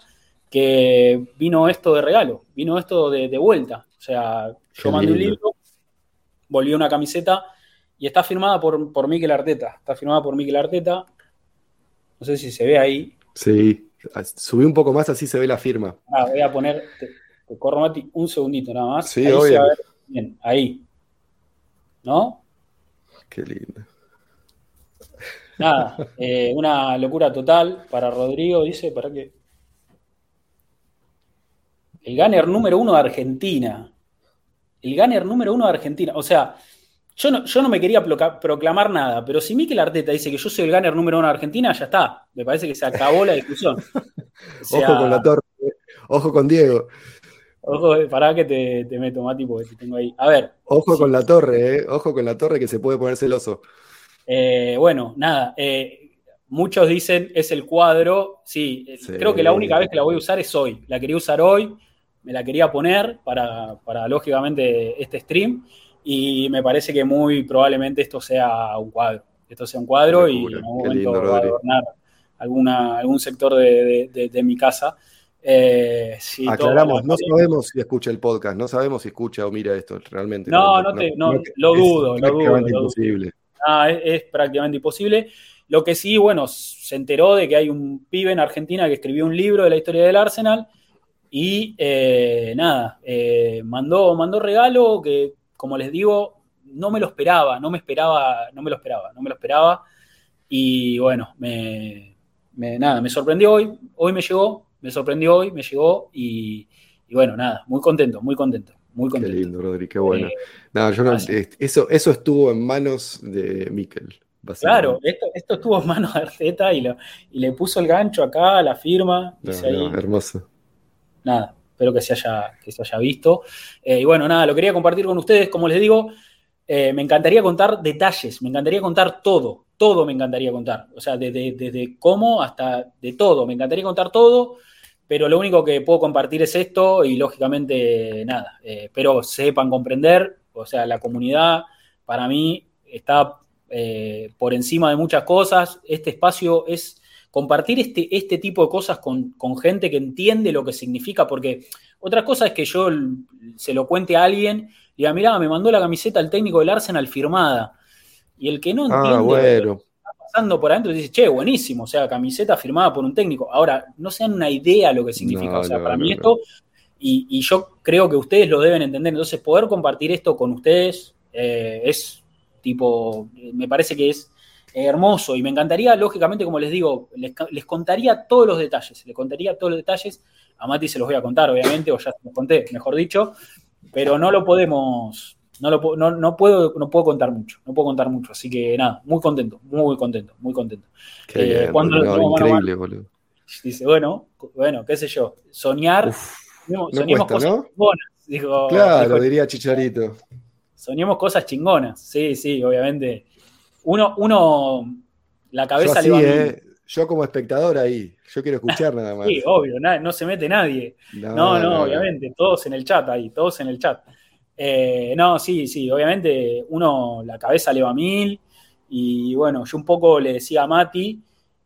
que vino esto de regalo, vino esto de, de vuelta. O sea, yo mandé un libro, volví una camiseta y está firmada por, por Miquel Arteta. Está firmada por Miquel Arteta. No sé si se ve ahí. Sí. Subí un poco más, así se ve la firma. Ah, voy a poner, te, te corro Mati, un segundito nada más. Sí, ahí obvio. se va a ver bien, ahí. ¿No? Qué lindo. Nada, eh, una locura total para Rodrigo, dice, para que. El gunner número uno de Argentina. El gunner número uno de Argentina. O sea, yo no, yo no me quería proclamar nada, pero si Mikel Arteta dice que yo soy el gunner número uno de Argentina, ya está. Me parece que se acabó la discusión. O sea, Ojo con la torre. eh. Ojo con Diego. Ojo, pará que te, te meto, Mati, porque te tengo ahí. A ver, Ojo Sí. con la torre, eh. Ojo con la torre que se puede poner celoso. Eh, bueno, nada. eh, muchos dicen es el cuadro. Sí, eh, Sí. creo que la única vez que la voy a usar es hoy. La quería usar hoy, me la quería poner para, para lógicamente este stream. Y me parece que muy probablemente esto sea un cuadro. Esto sea un cuadro y en algún momento lindo, va a Rodri. adornar alguna, algún sector de, de- de- de mi casa. Eh, Aclaramos, no sabemos si escucha el podcast, no sabemos si escucha o mira esto realmente. No, no te- no, lo es dudo, lo prácticamente dudo, lo dudo. imposible. Ah, es, es prácticamente imposible. Lo que sí, bueno, se enteró de que hay un pibe en Argentina que escribió un libro de la historia del Arsenal y eh, nada, eh, mandó, mandó regalo que, como les digo, no me lo esperaba, no me esperaba, no me lo esperaba, no me lo esperaba. Y bueno, me, me- nada, me sorprendió hoy, hoy me llegó, me sorprendió hoy, me llegó y, y bueno, nada, muy contento, muy contento, muy Qué contento. lindo, Rodri, qué bueno. Eh, No, yo no- así. eso, eso estuvo en manos de Mikel. Claro, esto, esto estuvo en manos de Arteta y, lo- y le puso el gancho acá, la firma, No, dice ahí, no, hermoso. Nada, espero que se haya, que haya visto. Eh, y bueno, nada, lo quería compartir con ustedes, como les digo, eh, me encantaría contar detalles, me encantaría contar todo, todo me encantaría contar, o sea, desde, cómo hasta de todo, me encantaría contar todo, pero lo único que puedo compartir es esto y lógicamente nada, eh, pero sepan comprender, o sea, la comunidad para mí está por encima de muchas cosas, este espacio es compartir este, este tipo de cosas con, con gente que entiende lo que significa, porque otra cosa es que yo se lo cuente a alguien y diga, mirá, me mandó la camiseta el técnico del Arsenal firmada. Y el que no entiende Ah, lo que está pasando por adentro dice, che, buenísimo, o sea, camiseta firmada por un técnico. Ahora, no se dan una idea lo que significa. No, o sea, no, para no, mí esto, y, y yo creo que ustedes lo deben entender. Entonces, poder compartir esto con ustedes eh, es tipo, me parece que es hermoso y me encantaría, lógicamente, como les digo, les, les contaría todos los detalles, les contaría todos los detalles. A Mati se los voy a contar, obviamente, o ya se los conté, mejor dicho, pero no lo podemos, no, lo, no, no puedo, no puedo contar mucho, no puedo contar mucho, así que nada, muy contento, muy contento, muy contento. Qué Eh, bien, ¿cuándo lo no, tenemos mano a increíble, boludo. Dice, bueno, bueno, qué sé yo, soñar, Uf, soñemos, no soñemos cuesta, cosas chingonas, dijo- claro, dijo- diría Chicharito. soñemos cosas chingonas, sí, sí, obviamente. Uno, uno, la cabeza Yo le va a mil. ¿eh? Yo como espectador ahí. Yo quiero escuchar nada más. Sí, obvio, na- no se mete nadie. No, no, obviamente, todos en el chat ahí, todos en el chat. Eh, no, sí, sí, obviamente uno la cabeza le va a mil y bueno, yo un poco le decía a Mati,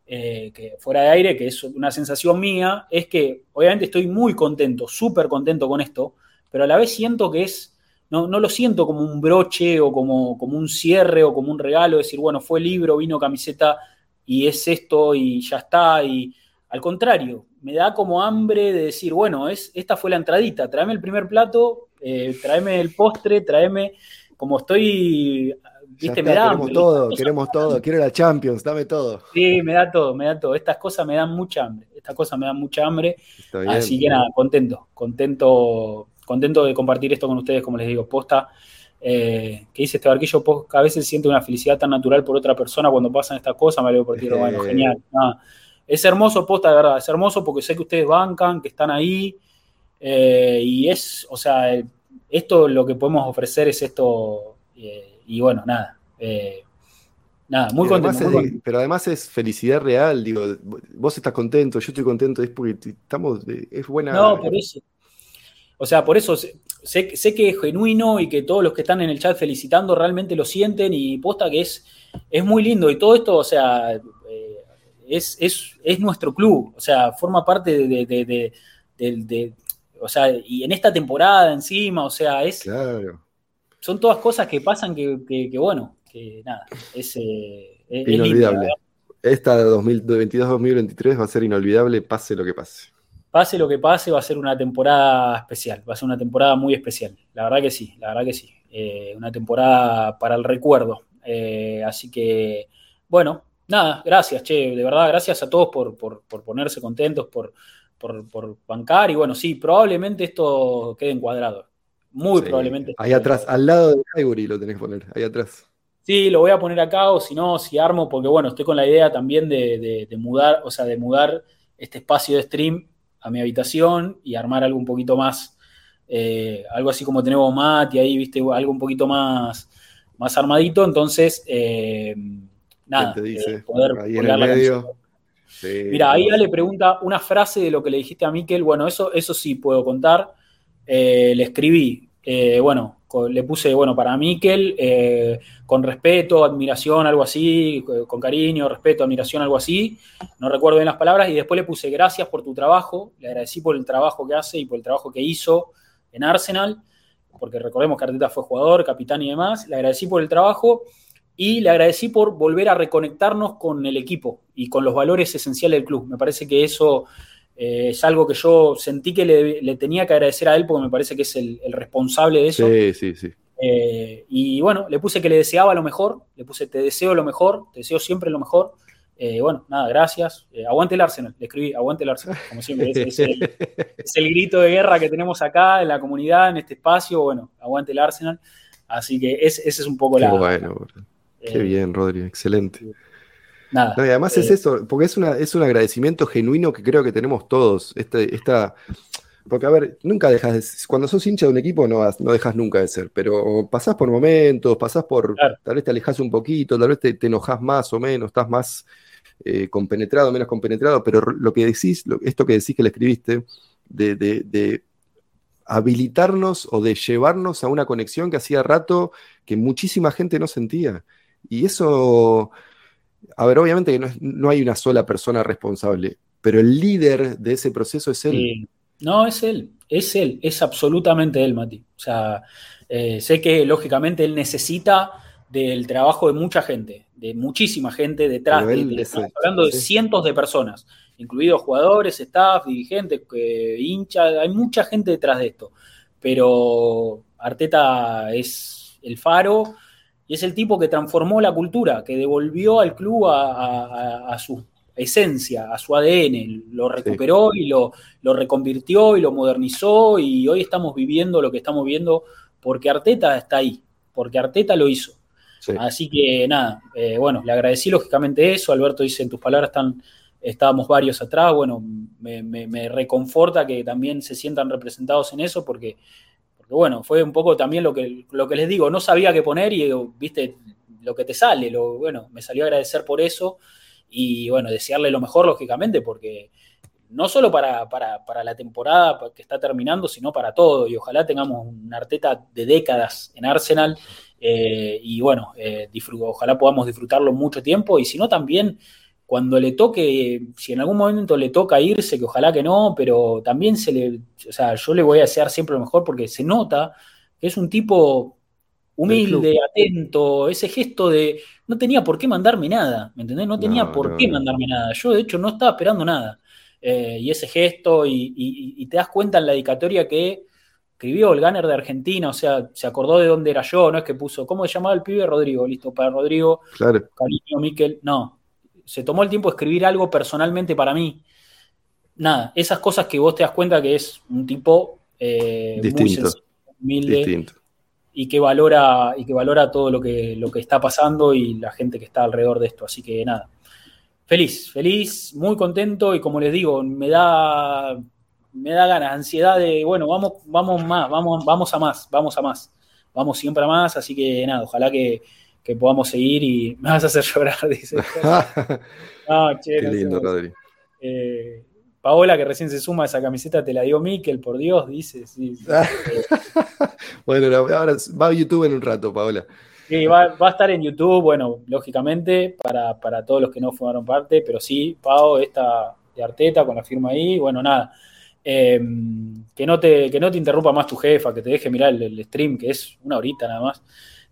eh, que fuera de aire, que es una sensación mía, es que obviamente estoy muy contento, súper contento con esto, pero a la vez siento que es, no, no lo siento como un broche o como, como un cierre o como un regalo, decir, bueno, fue libro, vino camiseta y es esto y ya está, y al contrario, me da como hambre de decir, bueno, es, esta fue la entradita, tráeme el primer plato, eh, tráeme el postre, tráeme, como estoy, Ya viste, está, me da queremos hambre. todo, queremos todo. Quiero la Champions, dame todo. Sí, me da todo, me da todo. Estas cosas me dan mucha hambre, estas cosas me dan mucha hambre. Bien. Así que nada, contento, contento, contento de compartir esto con ustedes, como les digo, posta. Eh, que dice este barquillo, a veces siente una felicidad tan natural por otra persona cuando pasan estas cosas, me alegro por ti, bueno, Eh. genial. Nada. Es hermoso, posta, de verdad, es hermoso porque sé que ustedes bancan, que están ahí, eh, y es, o sea, esto lo que podemos ofrecer es esto, eh, y bueno, nada, nada, muy Pero contento. además muy es- contento. pero además es felicidad real, digo, vos estás contento, yo estoy contento, es porque estamos, es buena. No, por eso. O sea, por eso sé, sé, que es genuino y que todos los que están en el chat felicitando realmente lo sienten y posta que es, es muy lindo. Y todo esto, o sea, eh, es, es, es nuestro club. O sea, forma parte de, de- o sea, y en esta temporada encima, o sea, es, Claro. son todas cosas que pasan que, que- que, bueno, que nada, es, eh, es- lindo, Inolvidable. ¿verdad? Esta 2022-2023 va a ser inolvidable, pase lo que pase. Pase lo que pase, va a ser una temporada especial, va a ser una temporada muy especial, la verdad que sí, la verdad que sí, Eh, una temporada para el recuerdo. Eh, así que, bueno, nada, gracias, che, de verdad, gracias a todos por, por- por ponerse contentos, por, por, por bancar, y bueno, sí, probablemente esto quede encuadrado, muy Sí. probablemente. Ahí atrás, al lado de Highbury lo tenés que poner, ahí atrás. Sí, lo voy a poner acá, o si no, si armo, porque bueno, estoy con la idea también de, de- de mudar, o sea, de mudar este espacio de stream a mi habitación y armar algo un poquito más, eh, algo así como tenemos Mati ahí, viste, algo un poquito más, más armadito, entonces, eh, nada, ¿Qué te dice? eh, poder ahí en el la medio. Sí, Mira, ahí. Ale pregunta una frase de lo que le dijiste a Miquel. Bueno, eso, eso sí puedo contar. Le escribí, bueno, le puse, bueno, para Miquel, eh, con respeto, admiración, algo así, co- con cariño, respeto, admiración, algo así. No recuerdo bien las palabras. Y después le puse gracias por tu trabajo. Le agradecí por el trabajo que hace y por el trabajo que hizo en Arsenal, porque recordemos que Arteta fue jugador, capitán y demás. Le agradecí por el trabajo y le agradecí por volver a reconectarnos con el equipo y con los valores esenciales del club. Me parece que eso eh, es algo que yo sentí que le, le tenía que agradecer a él porque me parece que es el, el responsable de eso. Sí, sí, sí. Eh, y bueno, le puse que le deseaba lo mejor, le puse te deseo lo mejor, te deseo siempre lo mejor. Eh, bueno, nada, gracias. Aguante el Arsenal, le escribí, aguante el Arsenal, como siempre. Es, es el, es el grito de guerra que tenemos acá en la comunidad, en este espacio. Bueno, aguante el Arsenal. Así que es- ese es un poco Qué la. bueno. Qué bien, Rodri, excelente. Nada. No, y además es Eh, eso, porque es, una, es un agradecimiento genuino que creo que tenemos todos. Este, esta, Porque, a ver, nunca dejas de Cuando sos hincha de un equipo, no, no dejas nunca de ser. Pero pasás por momentos, pasás por. Claro. Tal vez te alejas un poquito, tal vez te, te enojas más o menos, estás más eh, compenetrado, menos compenetrado. Pero lo que decís, lo- esto que decís que le escribiste, de, de- de habilitarnos o de llevarnos a una conexión que hacía rato que muchísima gente no sentía. Y eso. A ver, obviamente que no, es- no hay una sola persona responsable, pero el líder de ese proceso es él. Sí. No, es él, es él, es absolutamente él, Mati. O sea, eh, sé que lógicamente él necesita del trabajo de mucha gente, de muchísima gente detrás de es- Estamos hablando de sí. cientos de personas, incluidos jugadores, staff, dirigentes, eh, hinchas, hay mucha gente detrás de esto. Pero Arteta es el faro y es el tipo que transformó la cultura, que devolvió al club a, a- a- a su esencia, a su ADN, lo recuperó y lo, lo reconvirtió y lo modernizó y hoy estamos viviendo lo que estamos viendo porque Arteta está ahí, porque Arteta lo hizo. Sí. Así que nada, eh, bueno, le agradecí lógicamente eso, Alberto dice en tus palabras están, estábamos varios atrás, bueno, me, me- me reconforta que también se sientan representados en eso porque, bueno, fue un poco también lo que, lo que les digo, no sabía qué poner y viste lo que te sale, lo, bueno, me salió a agradecer por eso y bueno, desearle lo mejor lógicamente porque no solo para, para, para la temporada que está terminando, sino para todo. Y ojalá tengamos un Arteta de décadas en Arsenal. eh, y bueno, eh, ojalá podamos disfrutarlo mucho tiempo. Y si no, también cuando le toque, si en algún momento le toca irse, que ojalá que no, pero también se le, o sea, yo le voy a desear siempre lo mejor porque se nota que es un tipo humilde, atento, ese gesto de no tenía por qué mandarme nada, ¿me entendés? No tenía No, por no, qué no. mandarme nada. Yo, de hecho, no estaba esperando nada. Eh, y ese gesto, y, y- y te das cuenta en la dedicatoria que escribió el Gunner de Argentina, o sea, se acordó de dónde era yo, no es que puso, ¿cómo se llamaba el pibe? Rodrigo, listo, para Rodrigo, Claro. cariño, Miquel, no. Se tomó el tiempo de escribir algo personalmente para mí. Nada, esas cosas que vos te das cuenta que es un tipo eh, muy Distinto. sencillo, humilde Distinto. y que valora y que valora todo lo que, lo que está pasando y la gente que está alrededor de esto. Así que nada, feliz, feliz, muy contento y como les digo, me da me da ganas, ansiedad de bueno, vamos, vamos más, vamos, vamos a más, vamos a más, vamos siempre a más. Así que nada, ojalá que, que podamos seguir y me vas a hacer llorar, dice. Ah, che, Qué no lindo. Rodri. Eh, Paola, que recién se suma a esa camiseta, te la dio Miquel, por Dios, dice. Sí, sí. Bueno, ahora va a YouTube en un rato, Paola. Sí, va, va a estar en YouTube, bueno, lógicamente, para, para todos los que no formaron parte, pero sí, Pau, esta de Arteta con la firma ahí, bueno, nada. Eh, que, no te, que no te interrumpa más tu jefa, que te deje mirar el, el stream, que es una horita nada más.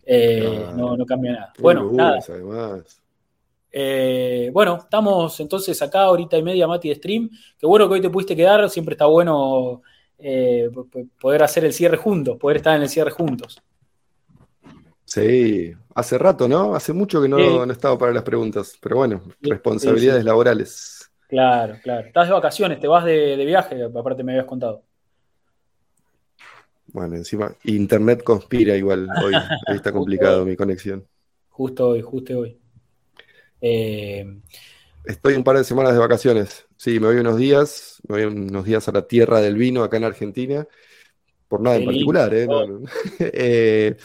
Eh, no, no cambia nada. Bueno, nada. además. Eh, bueno, estamos entonces acá, ahorita y media, Mati, de stream. Qué bueno que hoy te pudiste quedar, siempre está bueno eh, poder hacer el cierre juntos, poder estar en el cierre juntos. Sí, hace rato, ¿no? Hace mucho que no, Sí. no estaba para las preguntas, pero bueno, responsabilidades sí, sí. laborales. Claro, claro. Estás de vacaciones, te vas de, de viaje, aparte me habías contado. Bueno, encima, internet conspira igual hoy. Ahí está complicado mi conexión. Justo hoy, justo hoy. Eh, Estoy un par de semanas de vacaciones. Sí, me voy unos días, me voy unos días a la tierra del vino acá en Argentina, por nada en particular, ¿eh? No, no. Eh,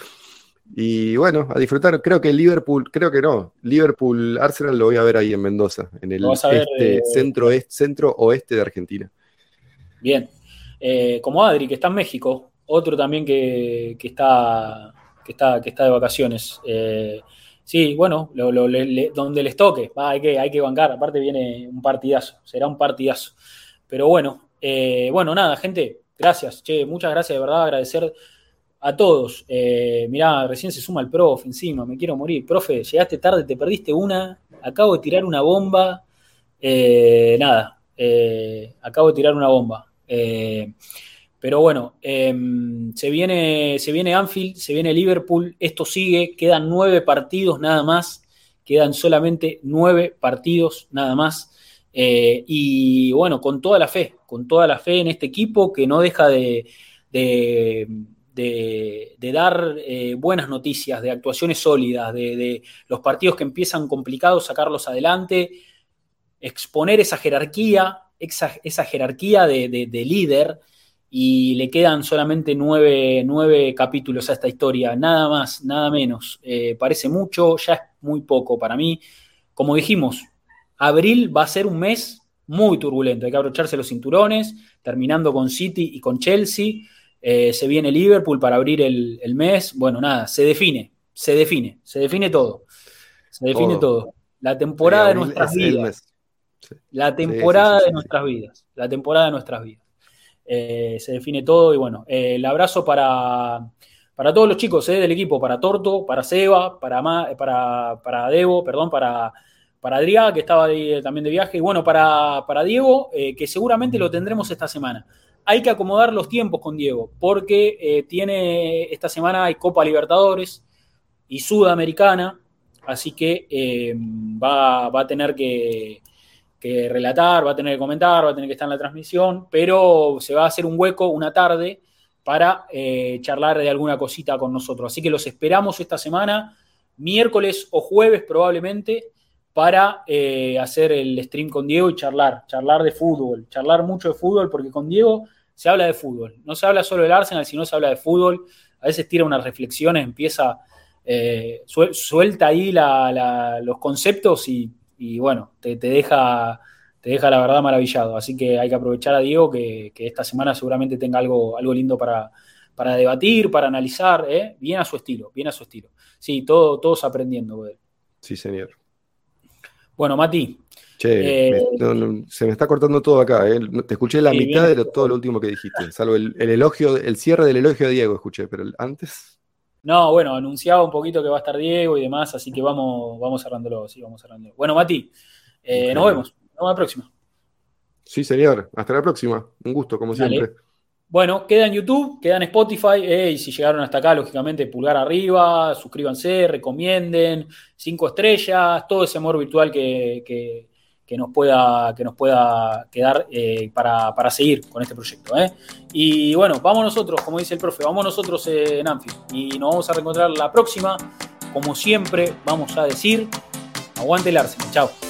y bueno, a disfrutar. Creo que Liverpool, creo que no. Liverpool Arsenal lo voy a ver ahí en Mendoza, en el ver, eh, centro, est- centro oeste de Argentina. bien. Eh, como Adri, que está en México, otro también que, está, que, está, que está de vacaciones. Eh, sí, bueno, donde les toque, hay, que, hay que bancar. Aparte viene un partidazo, será un partidazo. Pero bueno, eh, bueno, nada, gente, gracias. Che, muchas gracias, de verdad, agradecer a todos. Eh, mirá, recién se suma el profe encima, me quiero morir. Profe, llegaste tarde, te perdiste una, acabo de tirar una bomba. Eh, nada, eh, acabo de tirar una bomba. Pero bueno, eh, se, viene, se viene Anfield, se viene Liverpool, esto sigue, quedan nueve partidos nada más, quedan solamente nueve partidos nada más. Eh, y bueno, con toda la fe, con toda la fe en este equipo que no deja de, de, de- dar eh, buenas noticias, de actuaciones sólidas, de, los partidos que empiezan complicados, sacarlos adelante, exponer esa jerarquía, esa, esa jerarquía de líder y le quedan solamente nueve, nueve capítulos a esta historia, nada más, nada menos. Eh, parece mucho, ya es muy poco para mí. Como dijimos, abril va a ser un mes muy turbulento, hay que abrocharse los cinturones, terminando con City y con Chelsea. Eh, se viene Liverpool para abrir el, el mes. Bueno, nada, se define, se define, se define todo. Se define Todo. todo. La temporada de nuestras vidas. Sí. La temporada sí, sí, de nuestras vidas. La temporada de nuestras vidas. Eh, se define todo y bueno, eh, el abrazo para, para todos los chicos eh, del equipo, para Torto, para Seba, para, Ma- para, para Debo, perdón, para, para Adrián, que estaba ahí, eh, también de viaje, y bueno, para, para Diego, eh, que seguramente lo tendremos esta semana. Hay que acomodar los tiempos con Diego, porque eh, tiene esta semana hay Copa Libertadores y Sudamericana, así que eh, va, va a tener que, que relatar, va a tener que comentar, va a tener que estar en la transmisión, pero se va a hacer un hueco una tarde para eh, charlar de alguna cosita con nosotros. Así que los esperamos esta semana, miércoles o jueves probablemente, para eh, hacer el stream con Diego y charlar, charlar de fútbol, charlar mucho de fútbol, porque con Diego se habla de fútbol. No se habla solo del Arsenal, sino se habla de fútbol. A veces tira unas reflexiones, empieza, eh, suel- suelta ahí la- los conceptos y, y bueno, te, te deja, te deja la verdad maravillado. Así que hay que aprovechar a Diego que, que esta semana seguramente tenga algo, algo lindo para, para debatir, para analizar, ¿eh? bien a su estilo, bien a su estilo. Sí, todo, todos aprendiendo. Sí, señor. Bueno, Mati, Che, Eh, me- no, no, se me está cortando todo acá. eh. Te escuché la Sí, mitad de lo- todo lo último que dijiste, salvo el, el elogio, el cierre del elogio de Diego, escuché, pero antes. No, bueno, anunciaba un poquito que va a estar Diego y demás, así que vamos, vamos cerrándolo, sí, vamos cerrándolo. Bueno, Mati, eh, nos vemos, nos vemos la próxima. Sí, señor. Hasta la próxima. Un gusto, como Dale. siempre. Bueno, queda en YouTube, queda en Spotify, eh, y si llegaron hasta acá, lógicamente, pulgar arriba, suscríbanse, recomienden, cinco estrellas, todo ese amor virtual que, que- que nos, pueda, que nos pueda quedar eh, para, para seguir con este proyecto. eh. Y bueno, vamos nosotros, como dice el profe, vamos nosotros eh, en Anfield, y nos vamos a reencontrar la próxima. Como siempre, vamos a decir, aguante el Arsenal, chao.